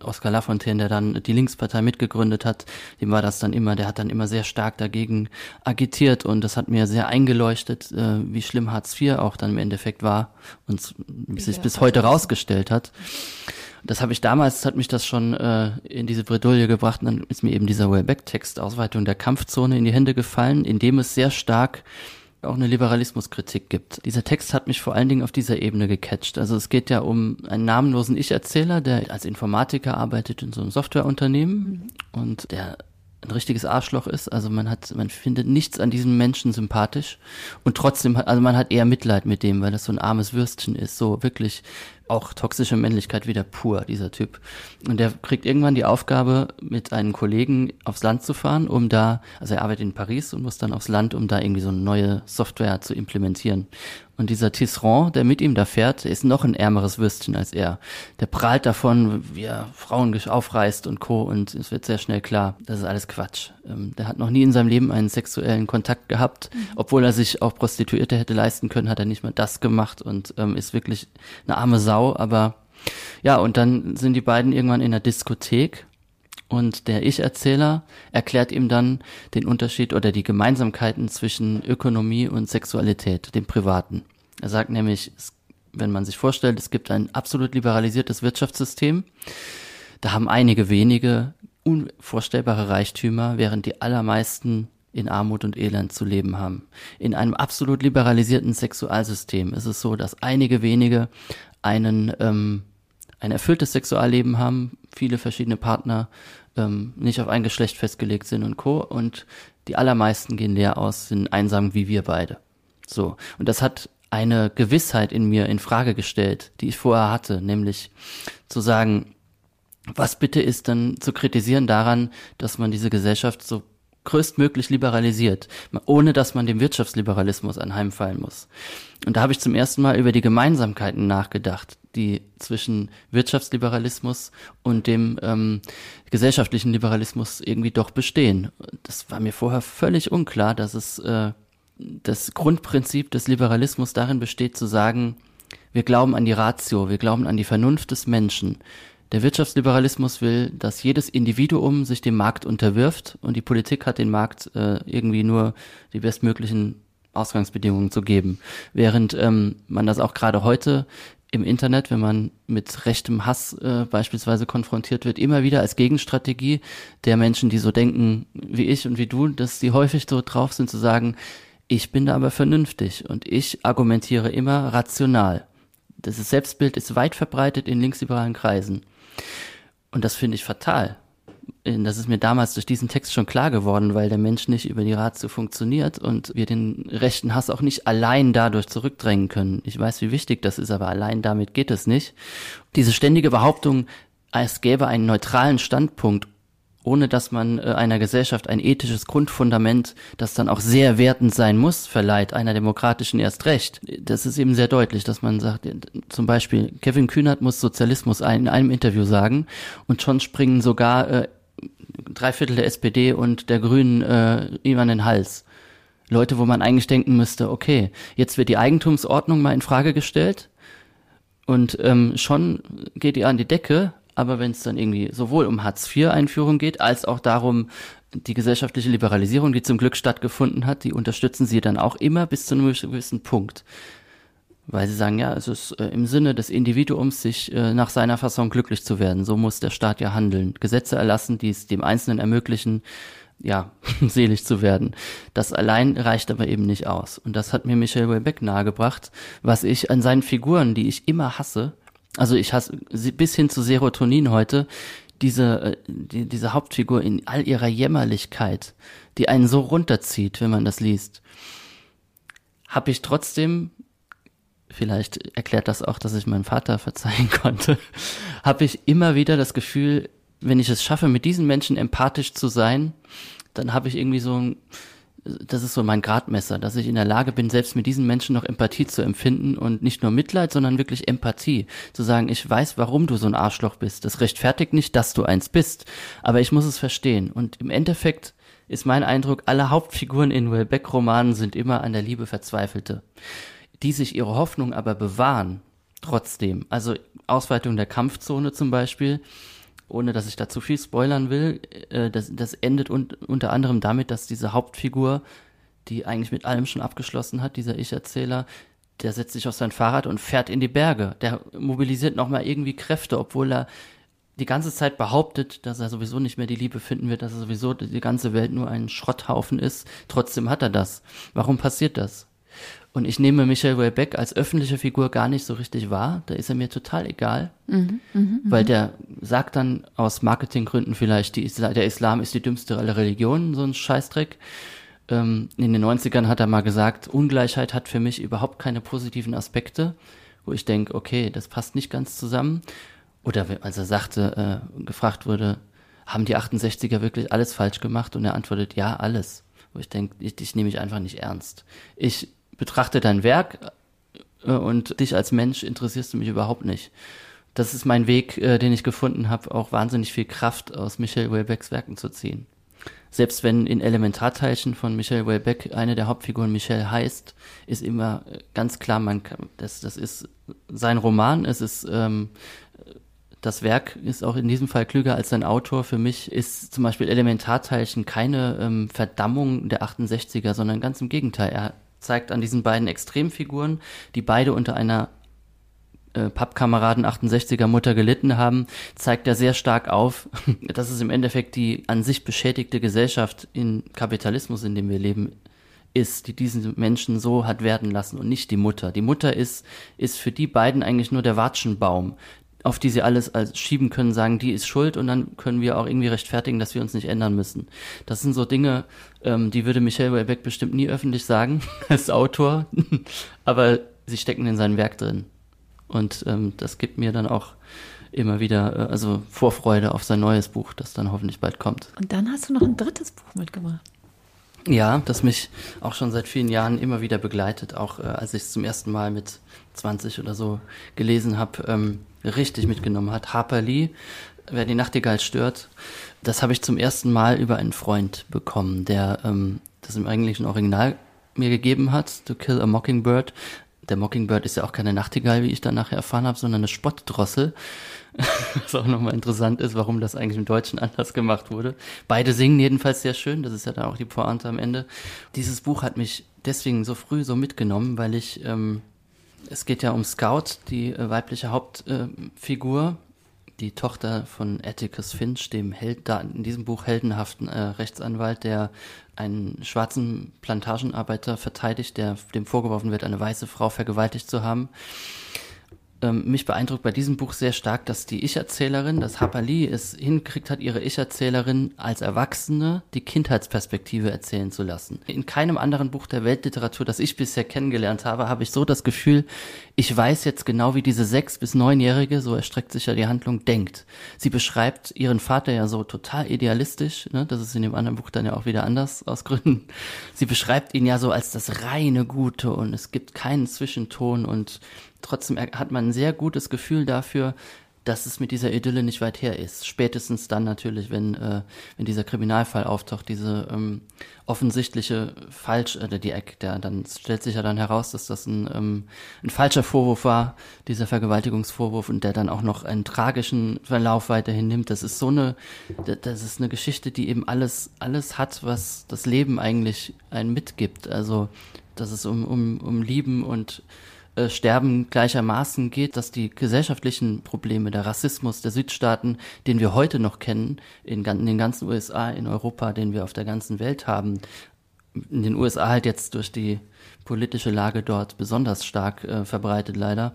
Oskar Lafontaine, der dann die Linkspartei mitgegründet hat, dem war das dann immer, der hat dann immer sehr stark dagegen agitiert und das hat mir sehr eingeleuchtet, äh, wie schlimm Hartz IV auch dann im Endeffekt war und sich bis heute rausgestellt hat. Das habe ich damals, hat mich das schon äh, in diese Bredouille gebracht und dann ist mir eben dieser Wellbeck-Text Ausweitung der Kampfzone in die Hände gefallen, in dem es sehr stark auch eine Liberalismuskritik gibt. Dieser Text hat mich vor allen Dingen auf dieser Ebene gecatcht. Also es geht ja um einen namenlosen Ich-Erzähler, der als Informatiker arbeitet in so einem Softwareunternehmen mhm. und der ein richtiges Arschloch ist. Also man hat, man findet nichts an diesem Menschen sympathisch und trotzdem, also man hat eher Mitleid mit dem, weil das so ein armes Würstchen ist. So wirklich auch toxische Männlichkeit wieder pur, dieser Typ. Und der kriegt irgendwann die Aufgabe, mit einem Kollegen aufs Land zu fahren, um da, also er arbeitet in Paris und muss dann aufs Land, um da irgendwie so eine neue Software zu implementieren. Und dieser Tisserand, der mit ihm da fährt, ist noch ein ärmeres Würstchen als er. Der prahlt davon, wie er Frauen aufreißt und Co. Und es wird sehr schnell klar, das ist alles Quatsch. Ähm, der hat noch nie in seinem Leben einen sexuellen Kontakt gehabt. Mhm. Obwohl er sich auch Prostituierte hätte leisten können, hat er nicht mal das gemacht und ähm, ist wirklich eine arme Sau. Aber ja, und dann sind die beiden irgendwann in der Diskothek und der Ich-Erzähler erklärt ihm dann den Unterschied oder die Gemeinsamkeiten zwischen Ökonomie und Sexualität, dem Privaten. Er sagt nämlich, wenn man sich vorstellt, es gibt ein absolut liberalisiertes Wirtschaftssystem, da haben einige wenige unvorstellbare Reichtümer, während die allermeisten in Armut und Elend zu leben haben. In einem absolut liberalisierten Sexualsystem ist es so, dass einige wenige einen ähm, ein erfülltes Sexualleben haben, viele verschiedene Partner ähm, nicht auf ein Geschlecht festgelegt sind und co. Und die allermeisten gehen leer aus, sind einsam wie wir beide. So. Und das hat eine Gewissheit in mir in Frage gestellt, die ich vorher hatte, nämlich zu sagen, was bitte ist dann zu kritisieren daran, dass man diese Gesellschaft so größtmöglich liberalisiert, ohne dass man dem Wirtschaftsliberalismus anheimfallen muss. Und da habe ich zum ersten Mal über die Gemeinsamkeiten nachgedacht, die zwischen Wirtschaftsliberalismus und dem ähm, gesellschaftlichen Liberalismus irgendwie doch bestehen. Das war mir vorher völlig unklar, dass es äh, das Grundprinzip des Liberalismus darin besteht zu sagen, wir glauben an die Ratio, wir glauben an die Vernunft des Menschen. Der Wirtschaftsliberalismus will, dass jedes Individuum sich dem Markt unterwirft und die Politik hat den Markt äh, irgendwie nur die bestmöglichen Ausgangsbedingungen zu geben. Während ähm, man das auch gerade heute im Internet, wenn man mit rechtem Hass äh, beispielsweise konfrontiert wird, immer wieder als Gegenstrategie der Menschen, die so denken wie ich und wie du, dass sie häufig so drauf sind zu sagen, ich bin da aber vernünftig und ich argumentiere immer rational. Das Selbstbild ist weit verbreitet in linksliberalen Kreisen. Und das finde ich fatal. Das ist mir damals durch diesen Text schon klar geworden, weil der Mensch nicht über die Ratio funktioniert und wir den rechten Hass auch nicht allein dadurch zurückdrängen können. Ich weiß, wie wichtig das ist, aber allein damit geht es nicht. Diese ständige Behauptung, es gäbe einen neutralen Standpunkt ohne dass man äh, einer Gesellschaft ein ethisches Grundfundament, das dann auch sehr wertend sein muss, verleiht, einer demokratischen erst recht. Das ist eben sehr deutlich, dass man sagt, zum Beispiel, Kevin Kühnert muss Sozialismus in einem Interview sagen und schon springen sogar äh, drei Viertel der SPD und der Grünen äh, an den Hals. Leute, wo man eigentlich denken müsste, okay, jetzt wird die Eigentumsordnung mal in Frage gestellt und ähm, schon geht ihr an die Decke, aber wenn es dann irgendwie sowohl um Hartz-IV-Einführung geht, als auch darum, die gesellschaftliche Liberalisierung, die zum Glück stattgefunden hat, die unterstützen sie dann auch immer bis zu einem gewissen Punkt. Weil sie sagen, ja, es ist äh, im Sinne des Individuums, sich äh, nach seiner Fasson glücklich zu werden. So muss der Staat ja handeln. Gesetze erlassen, die es dem Einzelnen ermöglichen, ja, [laughs] selig zu werden. Das allein reicht aber eben nicht aus. Und das hat mir Michel Houellebecq nahegebracht, was ich an seinen Figuren, die ich immer hasse, also ich hasse bis hin zu Serotonin heute, diese, äh, die, diese Hauptfigur in all ihrer Jämmerlichkeit, die einen so runterzieht, wenn man das liest, habe ich trotzdem, vielleicht erklärt das auch, dass ich meinem Vater [laughs] verzeihen konnte, habe ich immer wieder das Gefühl, wenn ich es schaffe, mit diesen Menschen empathisch zu sein, dann habe ich irgendwie so ein, das ist so mein Gradmesser, dass ich in der Lage bin, selbst mit diesen Menschen noch Empathie zu empfinden und nicht nur Mitleid, sondern wirklich Empathie. Zu sagen, ich weiß, warum du so ein Arschloch bist. Das rechtfertigt nicht, dass du eins bist, aber ich muss es verstehen. Und im Endeffekt ist mein Eindruck, alle Hauptfiguren in Welbeck-Romanen sind immer an der Liebe Verzweifelte, die sich ihre Hoffnung aber bewahren, trotzdem. Also Ausweitung der Kampfzone zum Beispiel, ohne dass ich da zu viel spoilern will, äh, das, das endet un unter anderem damit, dass diese Hauptfigur, die eigentlich mit allem schon abgeschlossen hat, dieser Ich-Erzähler, der setzt sich auf sein Fahrrad und fährt in die Berge. Der mobilisiert nochmal irgendwie Kräfte, obwohl er die ganze Zeit behauptet, dass er sowieso nicht mehr die Liebe finden wird, dass er sowieso die ganze Welt nur ein Schrotthaufen ist. Trotzdem hat er das. Warum passiert das? Und ich nehme Michael Welbeck als öffentliche Figur gar nicht so richtig wahr. Da ist er mir total egal. Mhm, mh, mh. Weil der sagt dann aus Marketinggründen vielleicht, Isla der Islam ist die dümmste aller Religionen, so ein Scheißdreck. Ähm, in den 90ern hat er mal gesagt, Ungleichheit hat für mich überhaupt keine positiven Aspekte. Wo ich denke, okay, das passt nicht ganz zusammen. Oder als er sagte, äh, gefragt wurde, haben die 68er wirklich alles falsch gemacht? Und er antwortet, ja, alles. Wo ich denke, ich, dich nehme ich einfach nicht ernst. Ich betrachte dein Werk äh, und dich als Mensch interessierst du mich überhaupt nicht. Das ist mein Weg, äh, den ich gefunden habe, auch wahnsinnig viel Kraft aus Michael Welbecks Werken zu ziehen. Selbst wenn in Elementarteilchen von Michael Welbeck eine der Hauptfiguren Michelle heißt, ist immer äh, ganz klar, man kann, das, das ist sein Roman, es ist ähm, das Werk ist auch in diesem Fall klüger als sein Autor. Für mich ist zum Beispiel Elementarteilchen keine ähm, Verdammung der 68er, sondern ganz im Gegenteil. Er zeigt an diesen beiden Extremfiguren, die beide unter einer äh, Pappkameraden 68er Mutter gelitten haben, zeigt er sehr stark auf, [laughs] dass es im Endeffekt die an sich beschädigte Gesellschaft in Kapitalismus, in dem wir leben, ist, die diesen Menschen so hat werden lassen und nicht die Mutter. Die Mutter ist, ist für die beiden eigentlich nur der Watschenbaum, auf die sie alles als schieben können, sagen, die ist schuld und dann können wir auch irgendwie rechtfertigen, dass wir uns nicht ändern müssen. Das sind so Dinge, ähm, die würde Michel Houellebecq bestimmt nie öffentlich sagen [laughs] als Autor, [laughs] aber sie stecken in seinem Werk drin. Und ähm, das gibt mir dann auch immer wieder, äh, also Vorfreude auf sein neues Buch, das dann hoffentlich bald kommt. Und dann hast du noch ein drittes Buch mitgebracht. Ja, das mich auch schon seit vielen Jahren immer wieder begleitet, auch äh, als ich es zum ersten Mal mit 20 oder so gelesen habe. Ähm, richtig mitgenommen hat. Harper Lee, wer die Nachtigall stört, das habe ich zum ersten Mal über einen Freund bekommen, der ähm, das im englischen Original mir gegeben hat, To Kill a Mockingbird. Der Mockingbird ist ja auch keine Nachtigall, wie ich dann nachher erfahren habe, sondern eine Spottdrossel. [laughs] Was auch nochmal interessant ist, warum das eigentlich im Deutschen anders gemacht wurde. Beide singen jedenfalls sehr schön, das ist ja dann auch die Pointe am Ende. Dieses Buch hat mich deswegen so früh so mitgenommen, weil ich ähm, es geht ja um Scout, die äh, weibliche Hauptfigur, die Tochter von Atticus Finch, dem Held, da in diesem Buch heldenhaften äh, Rechtsanwalt, der einen schwarzen Plantagenarbeiter verteidigt, der dem vorgeworfen wird, eine weiße Frau vergewaltigt zu haben ähm, mich beeindruckt bei diesem Buch sehr stark, dass die Ich-Erzählerin, dass Hapali es hingekriegt hat, ihre Ich-Erzählerin als Erwachsene die Kindheitsperspektive erzählen zu lassen. In keinem anderen Buch der Weltliteratur, das ich bisher kennengelernt habe, habe ich so das Gefühl, ich weiß jetzt genau, wie diese sechs- bis neunjährige, so erstreckt sich ja die Handlung, denkt. Sie beschreibt ihren Vater ja so total idealistisch, ne? das ist in dem anderen Buch dann ja auch wieder anders aus Gründen. Sie beschreibt ihn ja so als das reine Gute und es gibt keinen Zwischenton und trotzdem hat man ein sehr gutes Gefühl dafür, dass es mit dieser Idylle nicht weit her ist. Spätestens dann natürlich, wenn, äh, wenn dieser Kriminalfall auftaucht, diese ähm, offensichtliche Falsch, äh, die Eck, der dann stellt sich ja dann heraus, dass das ein, ähm, ein falscher Vorwurf war, dieser Vergewaltigungsvorwurf und der dann auch noch einen tragischen Verlauf weiterhin nimmt. Das ist so eine, das ist eine Geschichte, die eben alles, alles hat, was das Leben eigentlich einen mitgibt. Also, dass es um, um, um Lieben und äh, Sterben gleichermaßen geht, dass die gesellschaftlichen Probleme, der Rassismus der Südstaaten, den wir heute noch kennen, in, in den ganzen USA, in Europa, den wir auf der ganzen Welt haben, in den USA halt jetzt durch die politische Lage dort besonders stark äh, verbreitet leider.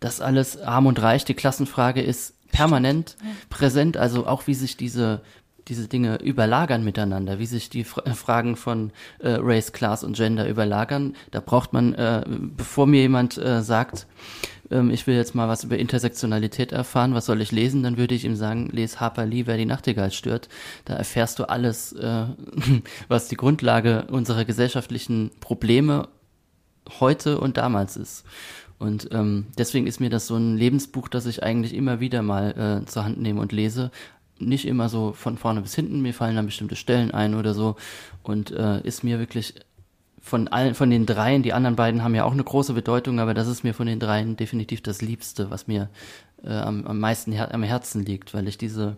Das alles arm und reich, die Klassenfrage ist permanent präsent, also auch wie sich diese diese Dinge überlagern miteinander, wie sich die Fra Fragen von äh, Race, Class und Gender überlagern. Da braucht man, äh, bevor mir jemand äh, sagt, ähm, ich will jetzt mal was über Intersektionalität erfahren, was soll ich lesen? Dann würde ich ihm sagen, les Harper Lee, wer die Nachtigall stört. Da erfährst du alles, äh, [laughs] was die Grundlage unserer gesellschaftlichen Probleme heute und damals ist. Und ähm, deswegen ist mir das so ein Lebensbuch, das ich eigentlich immer wieder mal äh, zur Hand nehme und lese. Nicht immer so von vorne bis hinten, mir fallen dann bestimmte Stellen ein oder so. Und äh, ist mir wirklich von allen, von den dreien, die anderen beiden haben ja auch eine große Bedeutung, aber das ist mir von den dreien definitiv das Liebste, was mir äh, am, am meisten her am Herzen liegt, weil ich diese,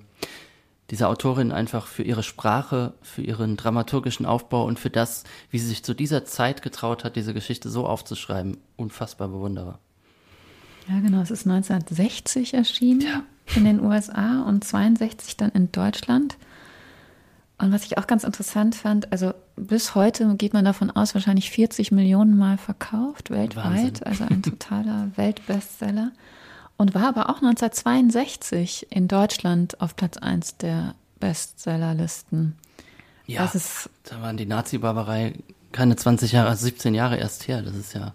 diese Autorin einfach für ihre Sprache, für ihren dramaturgischen Aufbau und für das, wie sie sich zu dieser Zeit getraut hat, diese Geschichte so aufzuschreiben, unfassbar bewundere. Ja, genau. Es ist 1960 erschienen ja. in den USA und 62 dann in Deutschland. Und was ich auch ganz interessant fand, also bis heute geht man davon aus, wahrscheinlich 40 Millionen Mal verkauft weltweit, Wahnsinn. also ein totaler [laughs] Weltbestseller. Und war aber auch 1962 in Deutschland auf Platz 1 der Bestsellerlisten. Ja, da waren die Nazi-Barbarei keine 20 Jahre, also 17 Jahre erst her. Das ist ja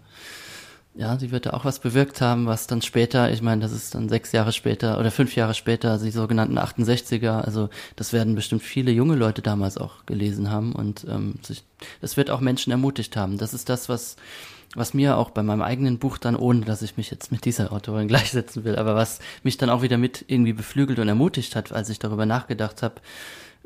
ja, sie wird da auch was bewirkt haben, was dann später, ich meine, das ist dann sechs Jahre später oder fünf Jahre später, die sogenannten 68er, also das werden bestimmt viele junge Leute damals auch gelesen haben und ähm, sich, das wird auch Menschen ermutigt haben. Das ist das, was, was mir auch bei meinem eigenen Buch dann, ohne dass ich mich jetzt mit dieser Autorin [laughs] gleichsetzen will, aber was mich dann auch wieder mit irgendwie beflügelt und ermutigt hat, als ich darüber nachgedacht habe,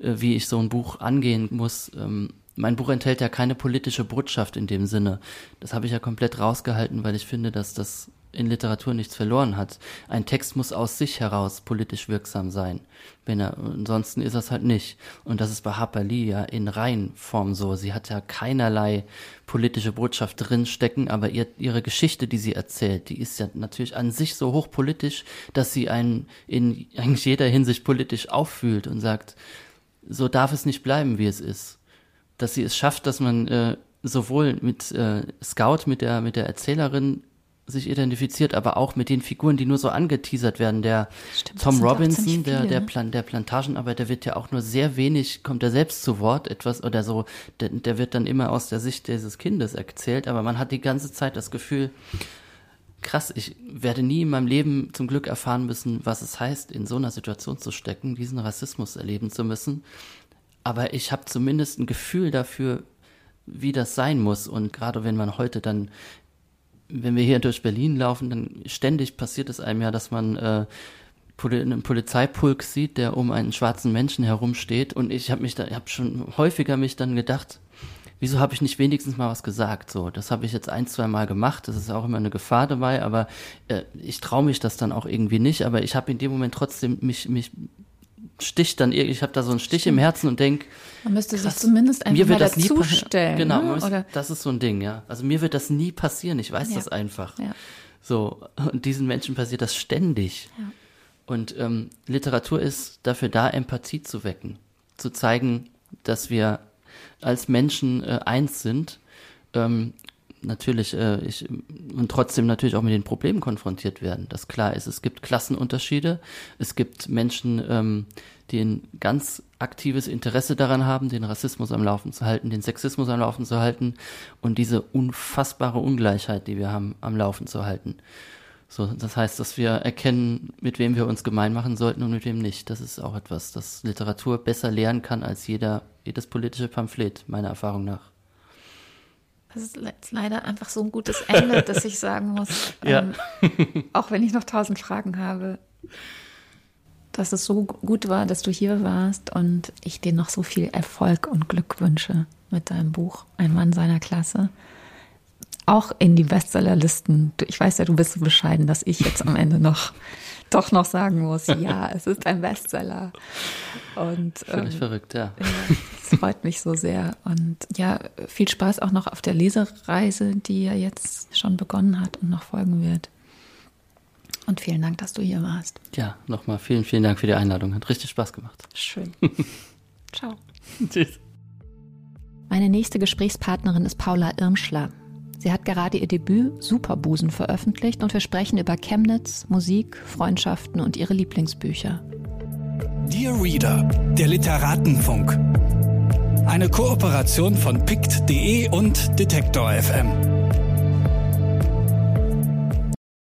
äh, wie ich so ein Buch angehen muss, ähm, mein Buch enthält ja keine politische Botschaft in dem Sinne. Das habe ich ja komplett rausgehalten, weil ich finde, dass das in Literatur nichts verloren hat. Ein Text muss aus sich heraus politisch wirksam sein. Wenn er, ansonsten ist das halt nicht. Und das ist bei Harper Lee ja in Reihenform so. Sie hat ja keinerlei politische Botschaft drinstecken, aber ihr, ihre Geschichte, die sie erzählt, die ist ja natürlich an sich so hochpolitisch, dass sie einen in eigentlich jeder Hinsicht politisch auffühlt und sagt, so darf es nicht bleiben, wie es ist dass sie es schafft, dass man äh, sowohl mit äh, Scout, mit der, mit der Erzählerin sich identifiziert, aber auch mit den Figuren, die nur so angeteasert werden. Der Stimmt, Tom Robinson, viele, der, der, ne? Plan, der Plantagenarbeiter wird ja auch nur sehr wenig, kommt er selbst zu Wort, etwas oder so, der, der wird dann immer aus der Sicht dieses Kindes erzählt, aber man hat die ganze Zeit das Gefühl, krass, ich werde nie in meinem Leben zum Glück erfahren müssen, was es heißt, in so einer Situation zu stecken, diesen Rassismus erleben zu müssen aber ich habe zumindest ein Gefühl dafür, wie das sein muss. Und gerade wenn man heute dann, wenn wir hier durch Berlin laufen, dann ständig passiert es einem ja, dass man äh, einen Polizeipulk sieht, der um einen schwarzen Menschen herumsteht. Und ich habe mich da, habe schon häufiger mich dann gedacht, wieso habe ich nicht wenigstens mal was gesagt? So, das habe ich jetzt ein, zwei Mal gemacht. Das ist auch immer eine Gefahr dabei, aber äh, ich traue mich das dann auch irgendwie nicht. Aber ich habe in dem Moment trotzdem mich, mich Stich dann ich habe da so einen Stich Stimmt. im Herzen und denk man müsste sich zumindest einfach mir wird mal dazu stellen genau ne? Oder? das ist so ein Ding ja also mir wird das nie passieren ich weiß ja. das einfach ja. so und diesen Menschen passiert das ständig ja. und ähm, Literatur ist dafür da Empathie zu wecken zu zeigen dass wir als Menschen äh, eins sind ähm, natürlich äh, ich und trotzdem natürlich auch mit den Problemen konfrontiert werden. Das klar ist. Es gibt Klassenunterschiede. Es gibt Menschen, ähm, die ein ganz aktives Interesse daran haben, den Rassismus am Laufen zu halten, den Sexismus am Laufen zu halten und diese unfassbare Ungleichheit, die wir haben, am Laufen zu halten. So, das heißt, dass wir erkennen, mit wem wir uns gemein machen sollten und mit wem nicht. Das ist auch etwas, das Literatur besser lernen kann als jeder, jedes politische Pamphlet, meiner Erfahrung nach. Das ist leider einfach so ein gutes Ende, [laughs] dass ich sagen muss, ja. ähm, auch wenn ich noch tausend Fragen habe, dass es so gut war, dass du hier warst und ich dir noch so viel Erfolg und Glück wünsche mit deinem Buch Ein Mann seiner Klasse. Auch in die Bestsellerlisten. Ich weiß ja, du bist so bescheiden, dass ich jetzt am Ende noch doch noch sagen muss, ja, es ist ein Bestseller. Und Völlig ähm, verrückt, ja. Es freut mich so sehr. Und ja, viel Spaß auch noch auf der Lesereise, die ja jetzt schon begonnen hat und noch folgen wird. Und vielen Dank, dass du hier warst. Ja, nochmal vielen, vielen Dank für die Einladung. Hat richtig Spaß gemacht. Schön. [laughs] Ciao. Tschüss. Meine nächste Gesprächspartnerin ist Paula Irmschler. Sie hat gerade ihr Debüt Superbusen veröffentlicht und wir sprechen über Chemnitz, Musik, Freundschaften und ihre Lieblingsbücher. Dear Reader, der Literatenfunk. Eine Kooperation von pict.de und Detektor FM.